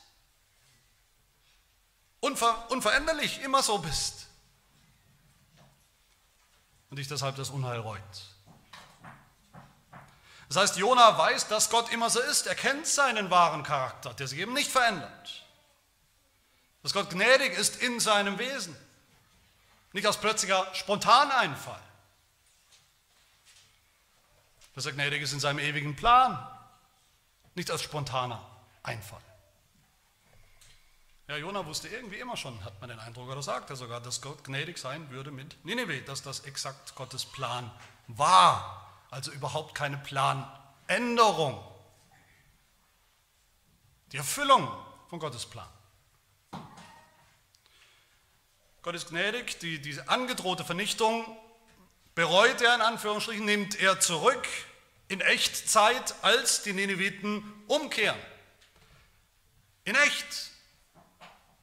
Speaker 1: Unver unveränderlich immer so bist? Und dich deshalb das Unheil reut. Das heißt, Jona weiß, dass Gott immer so ist. Er kennt seinen wahren Charakter, der sich eben nicht verändert. Dass Gott gnädig ist in seinem Wesen. Nicht aus plötzlicher Spontaneinfall. Dass er gnädig ist in seinem ewigen Plan. Nicht als spontaner Einfall. Ja, Jona wusste irgendwie immer schon, hat man den Eindruck, oder sagt er sogar, dass Gott gnädig sein würde mit Nineveh, dass das exakt Gottes Plan war also überhaupt keine Planänderung. Die Erfüllung von Gottes Plan. Gott ist gnädig, die, diese angedrohte Vernichtung bereut er in Anführungsstrichen, nimmt er zurück in Echtzeit, als die Nineviten umkehren. In echt,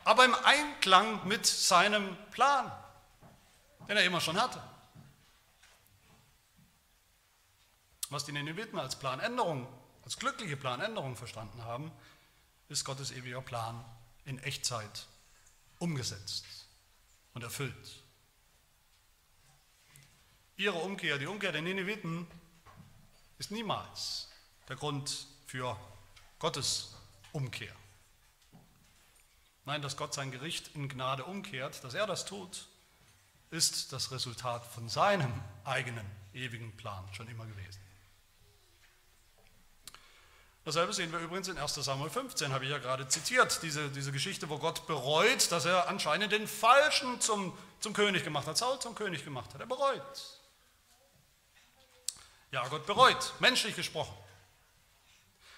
Speaker 1: aber im Einklang mit seinem Plan, den er immer schon hatte. Was die Nineviten als Planänderung, als glückliche Planänderung verstanden haben, ist Gottes ewiger Plan in Echtzeit umgesetzt und erfüllt. Ihre Umkehr, die Umkehr der Nineviten, ist niemals der Grund für Gottes Umkehr. Nein, dass Gott sein Gericht in Gnade umkehrt, dass er das tut, ist das Resultat von seinem eigenen ewigen Plan schon immer gewesen. Dasselbe sehen wir übrigens in 1 Samuel 15, habe ich ja gerade zitiert, diese, diese Geschichte, wo Gott bereut, dass er anscheinend den Falschen zum, zum König gemacht hat, Saul zum König gemacht hat. Er bereut. Ja, Gott bereut, menschlich gesprochen.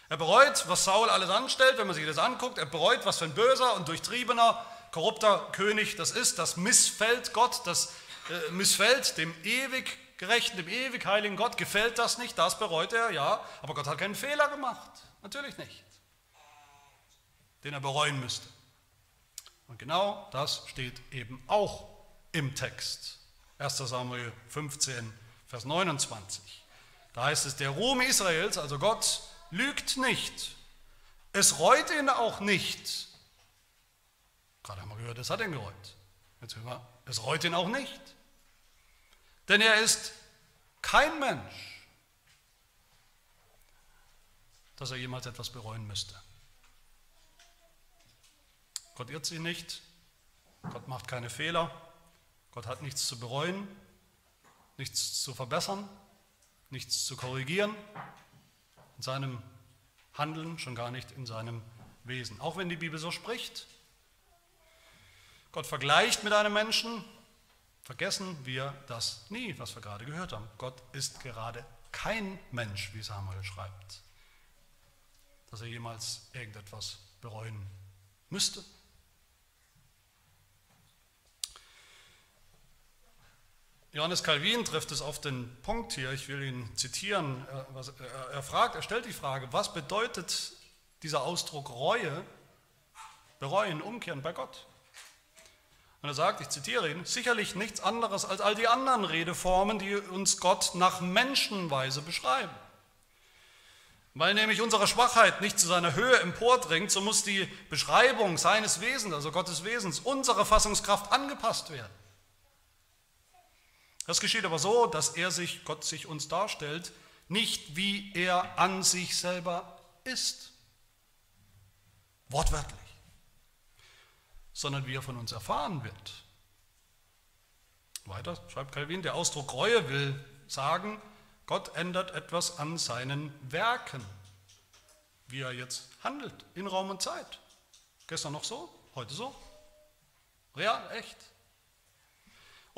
Speaker 1: Er bereut, was Saul alles anstellt, wenn man sich das anguckt. Er bereut, was für ein böser und durchtriebener, korrupter König das ist. Das missfällt Gott, das äh, missfällt dem ewig Gerechten, dem ewig heiligen Gott gefällt das nicht, das bereut er, ja, aber Gott hat keinen Fehler gemacht, natürlich nicht, den er bereuen müsste. Und genau das steht eben auch im Text. 1 Samuel 15, Vers 29. Da heißt es, der Ruhm Israels, also Gott, lügt nicht. Es reut ihn auch nicht. Gerade haben wir gehört, es hat ihn gereut. Jetzt hören wir, es reut ihn auch nicht. Denn er ist kein Mensch, dass er jemals etwas bereuen müsste. Gott irrt sich nicht, Gott macht keine Fehler, Gott hat nichts zu bereuen, nichts zu verbessern, nichts zu korrigieren in seinem Handeln, schon gar nicht in seinem Wesen. Auch wenn die Bibel so spricht. Gott vergleicht mit einem Menschen, Vergessen wir das nie, was wir gerade gehört haben. Gott ist gerade kein Mensch, wie Samuel schreibt, dass er jemals irgendetwas bereuen müsste. Johannes Calvin trifft es auf den Punkt hier, ich will ihn zitieren. Er, fragt, er stellt die Frage, was bedeutet dieser Ausdruck Reue, bereuen, umkehren bei Gott? Und er sagt, ich zitiere ihn, sicherlich nichts anderes als all die anderen Redeformen, die uns Gott nach Menschenweise beschreiben. Weil nämlich unsere Schwachheit nicht zu seiner Höhe empordringt, so muss die Beschreibung seines Wesens, also Gottes Wesens, unserer Fassungskraft angepasst werden. Das geschieht aber so, dass er sich, Gott sich uns darstellt, nicht wie er an sich selber ist. Wortwörtlich sondern wie er von uns erfahren wird. Weiter schreibt Calvin, der Ausdruck Reue will sagen, Gott ändert etwas an seinen Werken, wie er jetzt handelt, in Raum und Zeit. Gestern noch so, heute so. Real, echt.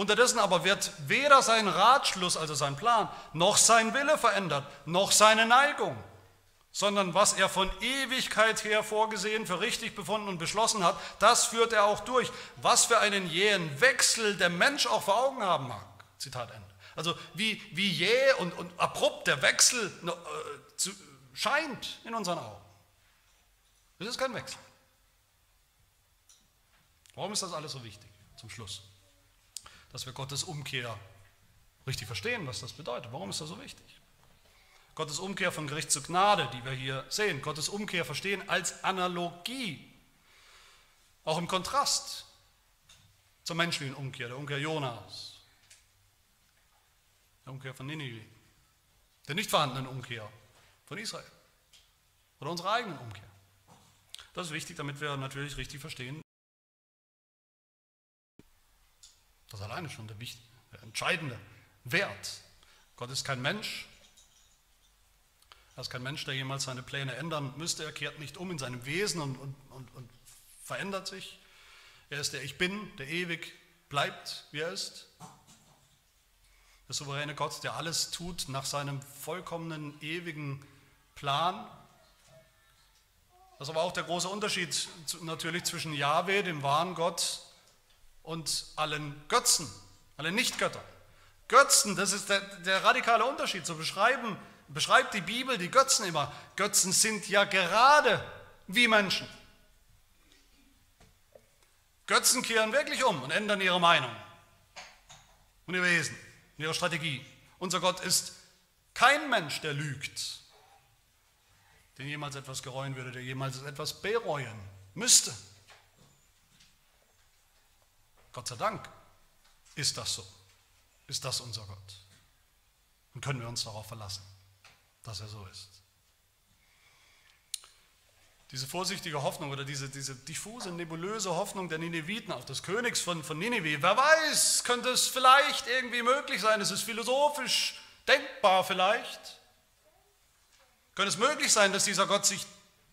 Speaker 1: Unterdessen aber wird weder sein Ratschluss, also sein Plan, noch sein Wille verändert, noch seine Neigung sondern was er von Ewigkeit her vorgesehen, für richtig befunden und beschlossen hat, das führt er auch durch. Was für einen jähen Wechsel der Mensch auch vor Augen haben mag. Zitat Ende. Also wie, wie jäh und, und abrupt der Wechsel äh, zu, scheint in unseren Augen. Das ist kein Wechsel. Warum ist das alles so wichtig zum Schluss? Dass wir Gottes Umkehr richtig verstehen, was das bedeutet. Warum ist das so wichtig? Gottes Umkehr von Gericht zu Gnade, die wir hier sehen. Gottes Umkehr verstehen als Analogie, auch im Kontrast zur menschlichen Umkehr, der Umkehr Jonas, der Umkehr von Ninive, der nicht vorhandenen Umkehr von Israel oder unserer eigenen Umkehr. Das ist wichtig, damit wir natürlich richtig verstehen. Das ist alleine schon der, wichtige, der entscheidende Wert. Gott ist kein Mensch, er ist kein Mensch, der jemals seine Pläne ändern müsste. Er kehrt nicht um in seinem Wesen und, und, und, und verändert sich. Er ist der Ich Bin, der ewig bleibt, wie er ist. Der souveräne Gott, der alles tut nach seinem vollkommenen, ewigen Plan. Das ist aber auch der große Unterschied natürlich zwischen Yahweh, dem wahren Gott, und allen Götzen, allen Nichtgöttern. Götzen, das ist der, der radikale Unterschied. Zu beschreiben, beschreibt die Bibel die Götzen immer. Götzen sind ja gerade wie Menschen. Götzen kehren wirklich um und ändern ihre Meinung und ihr Wesen und ihre Strategie. Unser Gott ist kein Mensch, der lügt, den jemals etwas gereuen würde, der jemals etwas bereuen müsste. Gott sei Dank ist das so. Ist das unser Gott. Und können wir uns darauf verlassen, dass er so ist. Diese vorsichtige Hoffnung oder diese, diese diffuse, nebulöse Hoffnung der Nineviten auf des Königs von, von Nineveh, wer weiß, könnte es vielleicht irgendwie möglich sein, es ist philosophisch denkbar vielleicht. Könnte es möglich sein, dass dieser Gott sich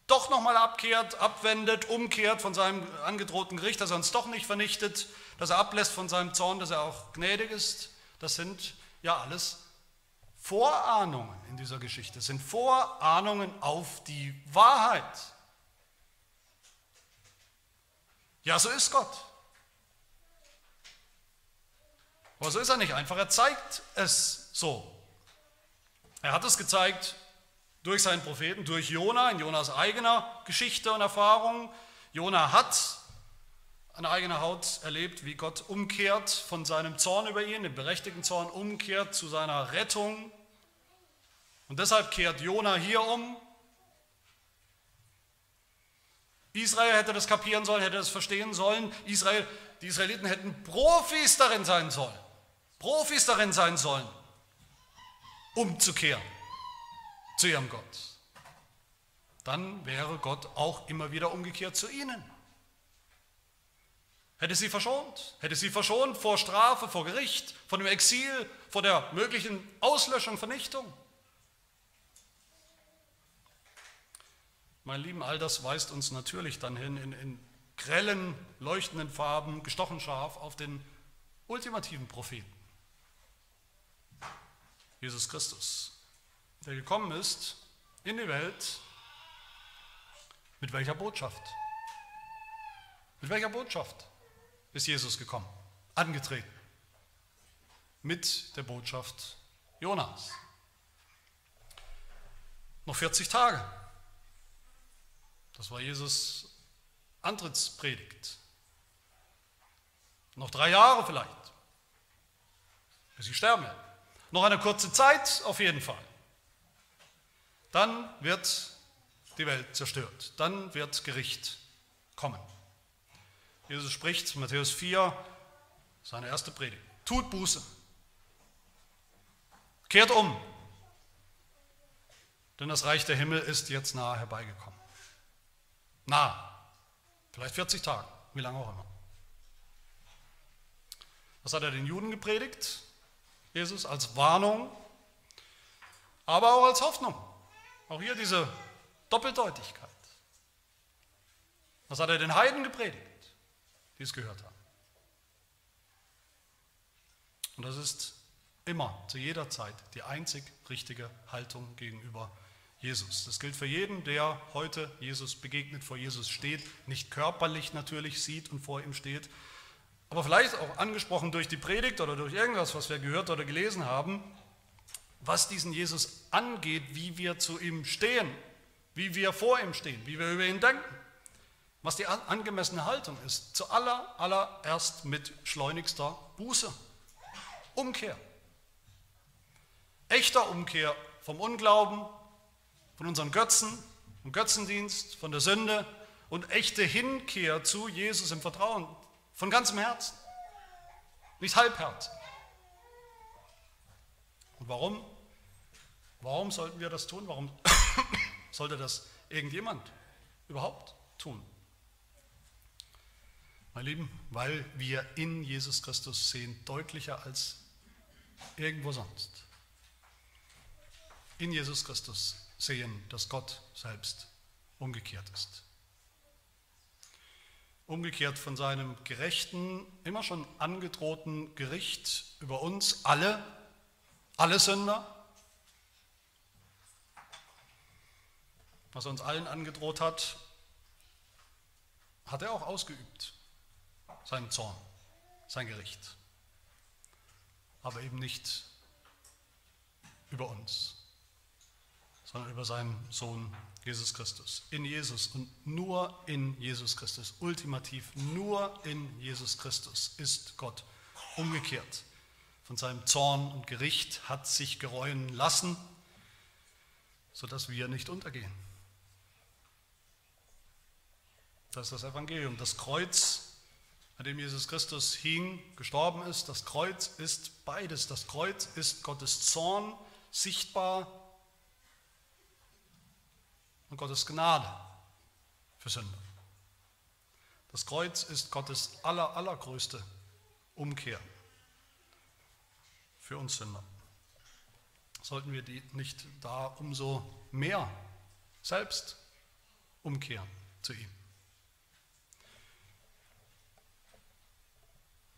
Speaker 1: doch nochmal abkehrt, abwendet, umkehrt von seinem angedrohten Gericht, dass er uns doch nicht vernichtet, dass er ablässt von seinem Zorn, dass er auch gnädig ist? Das sind ja alles Vorahnungen in dieser Geschichte, das sind Vorahnungen auf die Wahrheit. Ja, so ist Gott. Aber so ist er nicht einfach, er zeigt es so. Er hat es gezeigt durch seinen Propheten, durch Jona, in Jonas eigener Geschichte und Erfahrung. Jona hat an eigener Haut erlebt, wie Gott umkehrt von seinem Zorn über ihn, den berechtigten Zorn, umkehrt zu seiner Rettung. Und deshalb kehrt Jona hier um. Israel hätte das kapieren sollen, hätte das verstehen sollen. Israel, die Israeliten hätten Profis darin sein sollen. Profis darin sein sollen, umzukehren zu ihrem Gott. Dann wäre Gott auch immer wieder umgekehrt zu ihnen. Hätte sie verschont, hätte sie verschont vor Strafe, vor Gericht, vor dem Exil, vor der möglichen Auslöschung, Vernichtung. Mein Lieben, all das weist uns natürlich dann hin in, in grellen, leuchtenden Farben, gestochen scharf auf den ultimativen Propheten. Jesus Christus, der gekommen ist in die Welt mit welcher Botschaft? Mit welcher Botschaft ist Jesus gekommen, angetreten? Mit der Botschaft Jonas. Noch 40 Tage. Das war Jesus Antrittspredigt. Noch drei Jahre vielleicht, bis sie sterben werden. Noch eine kurze Zeit auf jeden Fall. Dann wird die Welt zerstört. Dann wird Gericht kommen. Jesus spricht, Matthäus 4, seine erste Predigt. Tut Buße. Kehrt um. Denn das Reich der Himmel ist jetzt nahe herbeigekommen. Nah. Vielleicht 40 Tage, wie lange auch immer. Was hat er den Juden gepredigt? Jesus als Warnung, aber auch als Hoffnung. Auch hier diese Doppeldeutigkeit. Was hat er den Heiden gepredigt, die es gehört haben? Und das ist immer, zu jeder Zeit, die einzig richtige Haltung gegenüber Jesus. Das gilt für jeden, der heute Jesus begegnet, vor Jesus steht, nicht körperlich natürlich sieht und vor ihm steht, aber vielleicht auch angesprochen durch die Predigt oder durch irgendwas, was wir gehört oder gelesen haben, was diesen Jesus angeht, wie wir zu ihm stehen, wie wir vor ihm stehen, wie wir über ihn denken, was die angemessene Haltung ist. Zu aller, allererst mit schleunigster Buße, Umkehr. Echter Umkehr vom Unglauben, von unseren Götzen, vom Götzendienst, von der Sünde und echte Hinkehr zu Jesus im Vertrauen, von ganzem Herzen, nicht halbherzig. Und warum? Warum sollten wir das tun? Warum [coughs] sollte das irgendjemand überhaupt tun? Meine Lieben, weil wir in Jesus Christus sehen, deutlicher als irgendwo sonst. In Jesus Christus sehen, dass Gott selbst umgekehrt ist. Umgekehrt von seinem gerechten, immer schon angedrohten Gericht über uns alle, alle Sünder, was uns allen angedroht hat, hat er auch ausgeübt, seinen Zorn, sein Gericht. Aber eben nicht über uns, sondern über seinen Sohn Jesus Christus. In Jesus und nur in Jesus Christus, ultimativ nur in Jesus Christus ist Gott umgekehrt. Von seinem Zorn und Gericht hat sich gereuen lassen, sodass wir nicht untergehen. Das ist das Evangelium. Das Kreuz, an dem Jesus Christus hing, gestorben ist, das Kreuz ist beides. Das Kreuz ist Gottes Zorn sichtbar und Gottes Gnade für Sünder. Das Kreuz ist Gottes aller, allergrößte Umkehr für uns Sünder. Sollten wir die nicht da umso mehr selbst umkehren zu ihm.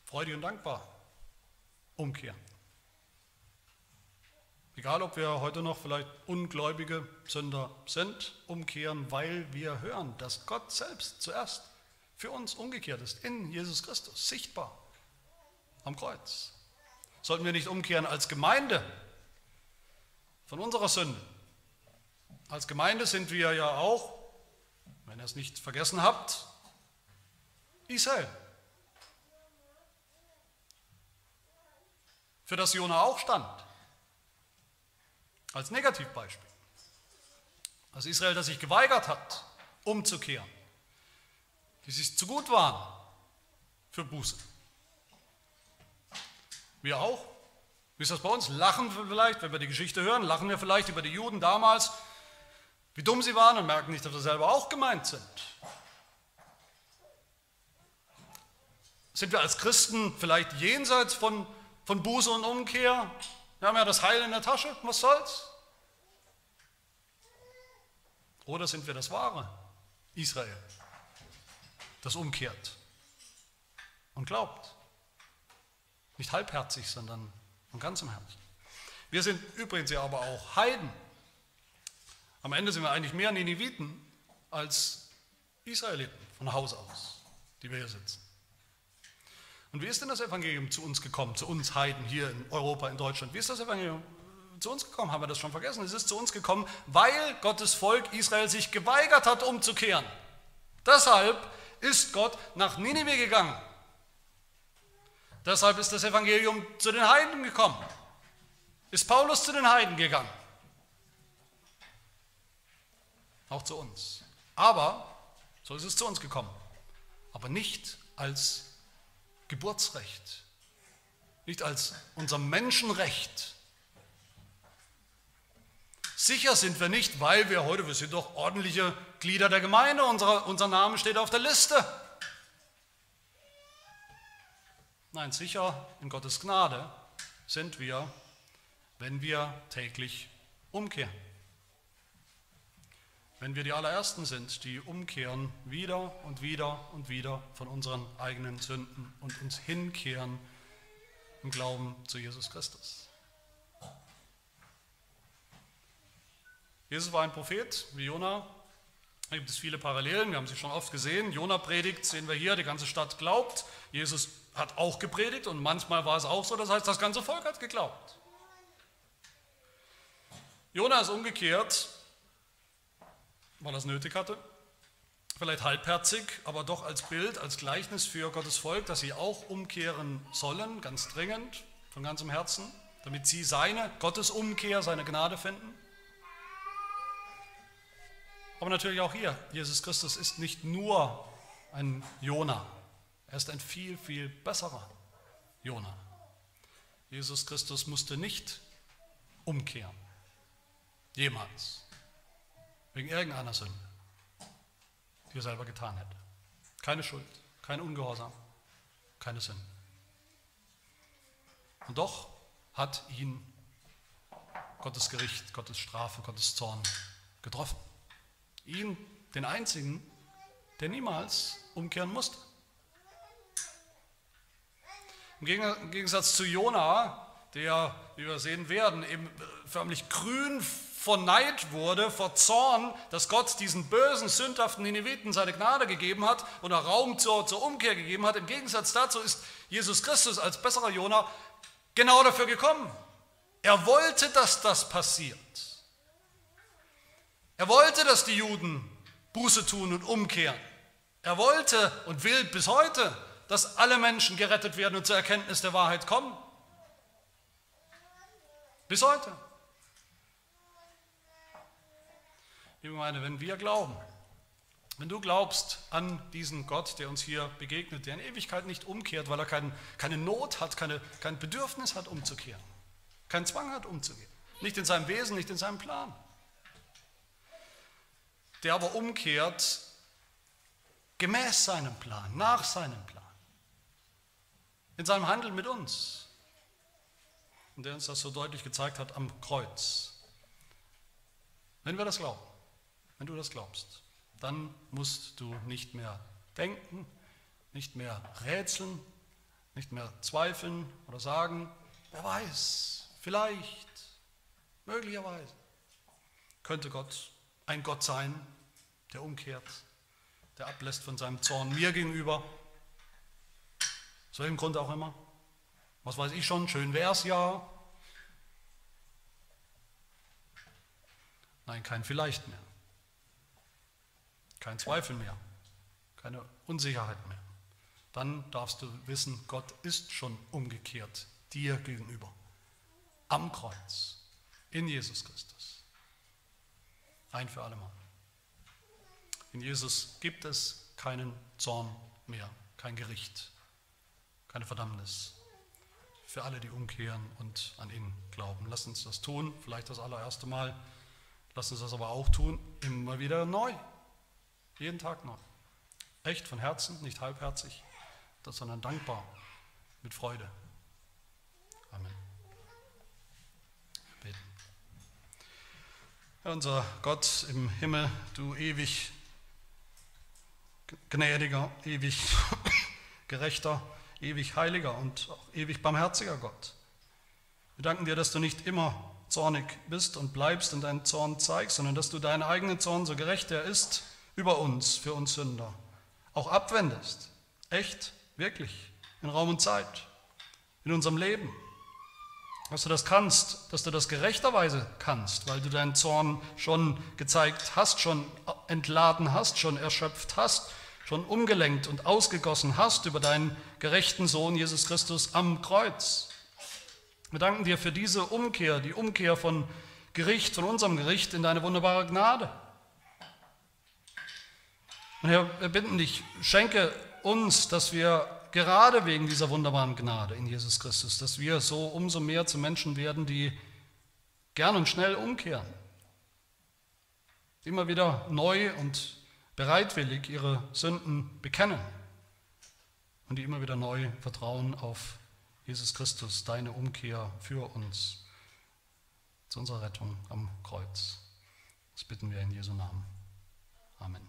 Speaker 1: Freudig und dankbar umkehren. Egal, ob wir heute noch vielleicht ungläubige Sünder sind, umkehren, weil wir hören, dass Gott selbst zuerst für uns umgekehrt ist, in Jesus Christus, sichtbar am Kreuz. Sollten wir nicht umkehren als Gemeinde von unserer Sünde? Als Gemeinde sind wir ja auch, wenn ihr es nicht vergessen habt, Israel. Für das Jona auch stand. Als Negativbeispiel. Als Israel, das sich geweigert hat, umzukehren, die sich zu gut waren für Buße. Wir auch. Wie ist das bei uns? Lachen wir vielleicht, wenn wir die Geschichte hören, lachen wir vielleicht über die Juden damals, wie dumm sie waren und merken nicht, dass wir selber auch gemeint sind. Sind wir als Christen vielleicht jenseits von, von Buße und Umkehr? Wir haben ja das Heil in der Tasche, was soll's? Oder sind wir das wahre Israel, das umkehrt und glaubt? Nicht halbherzig, sondern von ganzem Herzen. Wir sind übrigens ja aber auch Heiden. Am Ende sind wir eigentlich mehr Nineviten als Israeliten von Haus aus, die wir hier sitzen. Und wie ist denn das Evangelium zu uns gekommen, zu uns Heiden hier in Europa, in Deutschland? Wie ist das Evangelium zu uns gekommen? Haben wir das schon vergessen? Es ist zu uns gekommen, weil Gottes Volk Israel sich geweigert hat, umzukehren. Deshalb ist Gott nach Ninive gegangen. Deshalb ist das Evangelium zu den Heiden gekommen. Ist Paulus zu den Heiden gegangen. Auch zu uns. Aber, so ist es zu uns gekommen. Aber nicht als Geburtsrecht, nicht als unser Menschenrecht. Sicher sind wir nicht, weil wir heute, wir sind doch ordentliche Glieder der Gemeinde, unser, unser Name steht auf der Liste. Nein, sicher in Gottes Gnade sind wir, wenn wir täglich umkehren. Wenn wir die allerersten sind, die umkehren wieder und wieder und wieder von unseren eigenen Sünden und uns hinkehren im Glauben zu Jesus Christus. Jesus war ein Prophet wie Jona. Da gibt es viele Parallelen, wir haben sie schon oft gesehen. Jona predigt, sehen wir hier, die ganze Stadt glaubt. Jesus hat auch gepredigt und manchmal war es auch so, das heißt, das ganze Volk hat geglaubt. Jona ist umgekehrt weil er es nötig hatte. Vielleicht halbherzig, aber doch als Bild, als Gleichnis für Gottes Volk, dass sie auch umkehren sollen, ganz dringend, von ganzem Herzen, damit sie seine Gottes Umkehr, seine Gnade finden. Aber natürlich auch hier, Jesus Christus ist nicht nur ein Jona, er ist ein viel, viel besserer Jona. Jesus Christus musste nicht umkehren, jemals wegen irgendeiner Sünde, die er selber getan hätte. Keine Schuld, kein Ungehorsam, keine Sünde. Und doch hat ihn Gottes Gericht, Gottes Strafe, Gottes Zorn getroffen. Ihn, den einzigen, der niemals umkehren musste. Im Gegensatz zu Jona, der, wie wir sehen werden, eben förmlich grün vor Neid wurde, vor Zorn, dass Gott diesen bösen, sündhaften Nineviten seine Gnade gegeben hat oder Raum zur, zur Umkehr gegeben hat. Im Gegensatz dazu ist Jesus Christus als besserer Jona genau dafür gekommen. Er wollte, dass das passiert. Er wollte, dass die Juden Buße tun und umkehren. Er wollte und will bis heute, dass alle Menschen gerettet werden und zur Erkenntnis der Wahrheit kommen. Bis heute. Liebe Gemeinde, wenn wir glauben, wenn du glaubst an diesen Gott, der uns hier begegnet, der in Ewigkeit nicht umkehrt, weil er kein, keine Not hat, keine, kein Bedürfnis hat, umzukehren, keinen Zwang hat, umzugehen, nicht in seinem Wesen, nicht in seinem Plan, der aber umkehrt gemäß seinem Plan, nach seinem Plan, in seinem Handeln mit uns, und der uns das so deutlich gezeigt hat am Kreuz. Wenn wir das glauben, wenn du das glaubst, dann musst du nicht mehr denken, nicht mehr rätseln, nicht mehr zweifeln oder sagen, wer weiß, vielleicht, möglicherweise könnte Gott ein Gott sein, der umkehrt, der ablässt von seinem Zorn mir gegenüber, aus welchem Grund auch immer. Was weiß ich schon, schön wäre es ja. Nein, kein Vielleicht mehr. Kein Zweifel mehr. Keine Unsicherheit mehr. Dann darfst du wissen, Gott ist schon umgekehrt dir gegenüber. Am Kreuz. In Jesus Christus. Ein für alle Mal. In Jesus gibt es keinen Zorn mehr, kein Gericht, keine Verdammnis für alle, die umkehren und an ihn glauben. Lass uns das tun, vielleicht das allererste Mal. Lass uns das aber auch tun, immer wieder neu. Jeden Tag neu. Echt von Herzen, nicht halbherzig, sondern dankbar, mit Freude. Amen. Beten. Herr, unser Gott im Himmel, du ewig gnädiger, ewig [coughs] gerechter, ewig heiliger und auch ewig barmherziger Gott. Wir danken dir, dass du nicht immer zornig bist und bleibst und deinen Zorn zeigst, sondern dass du deinen eigenen Zorn, so gerecht er ist, über uns, für uns Sünder, auch abwendest. Echt, wirklich, in Raum und Zeit, in unserem Leben. Dass du das kannst, dass du das gerechterweise kannst, weil du deinen Zorn schon gezeigt hast, schon entladen hast, schon erschöpft hast schon umgelenkt und ausgegossen hast über deinen gerechten Sohn Jesus Christus am Kreuz. Wir danken dir für diese Umkehr, die Umkehr von Gericht, von unserem Gericht in deine wunderbare Gnade. Und Herr, wir bitten dich, schenke uns, dass wir gerade wegen dieser wunderbaren Gnade in Jesus Christus, dass wir so umso mehr zu Menschen werden, die gern und schnell umkehren. Immer wieder neu und bereitwillig ihre Sünden bekennen und die immer wieder neu vertrauen auf Jesus Christus, deine Umkehr für uns zu unserer Rettung am Kreuz. Das bitten wir in Jesu Namen. Amen.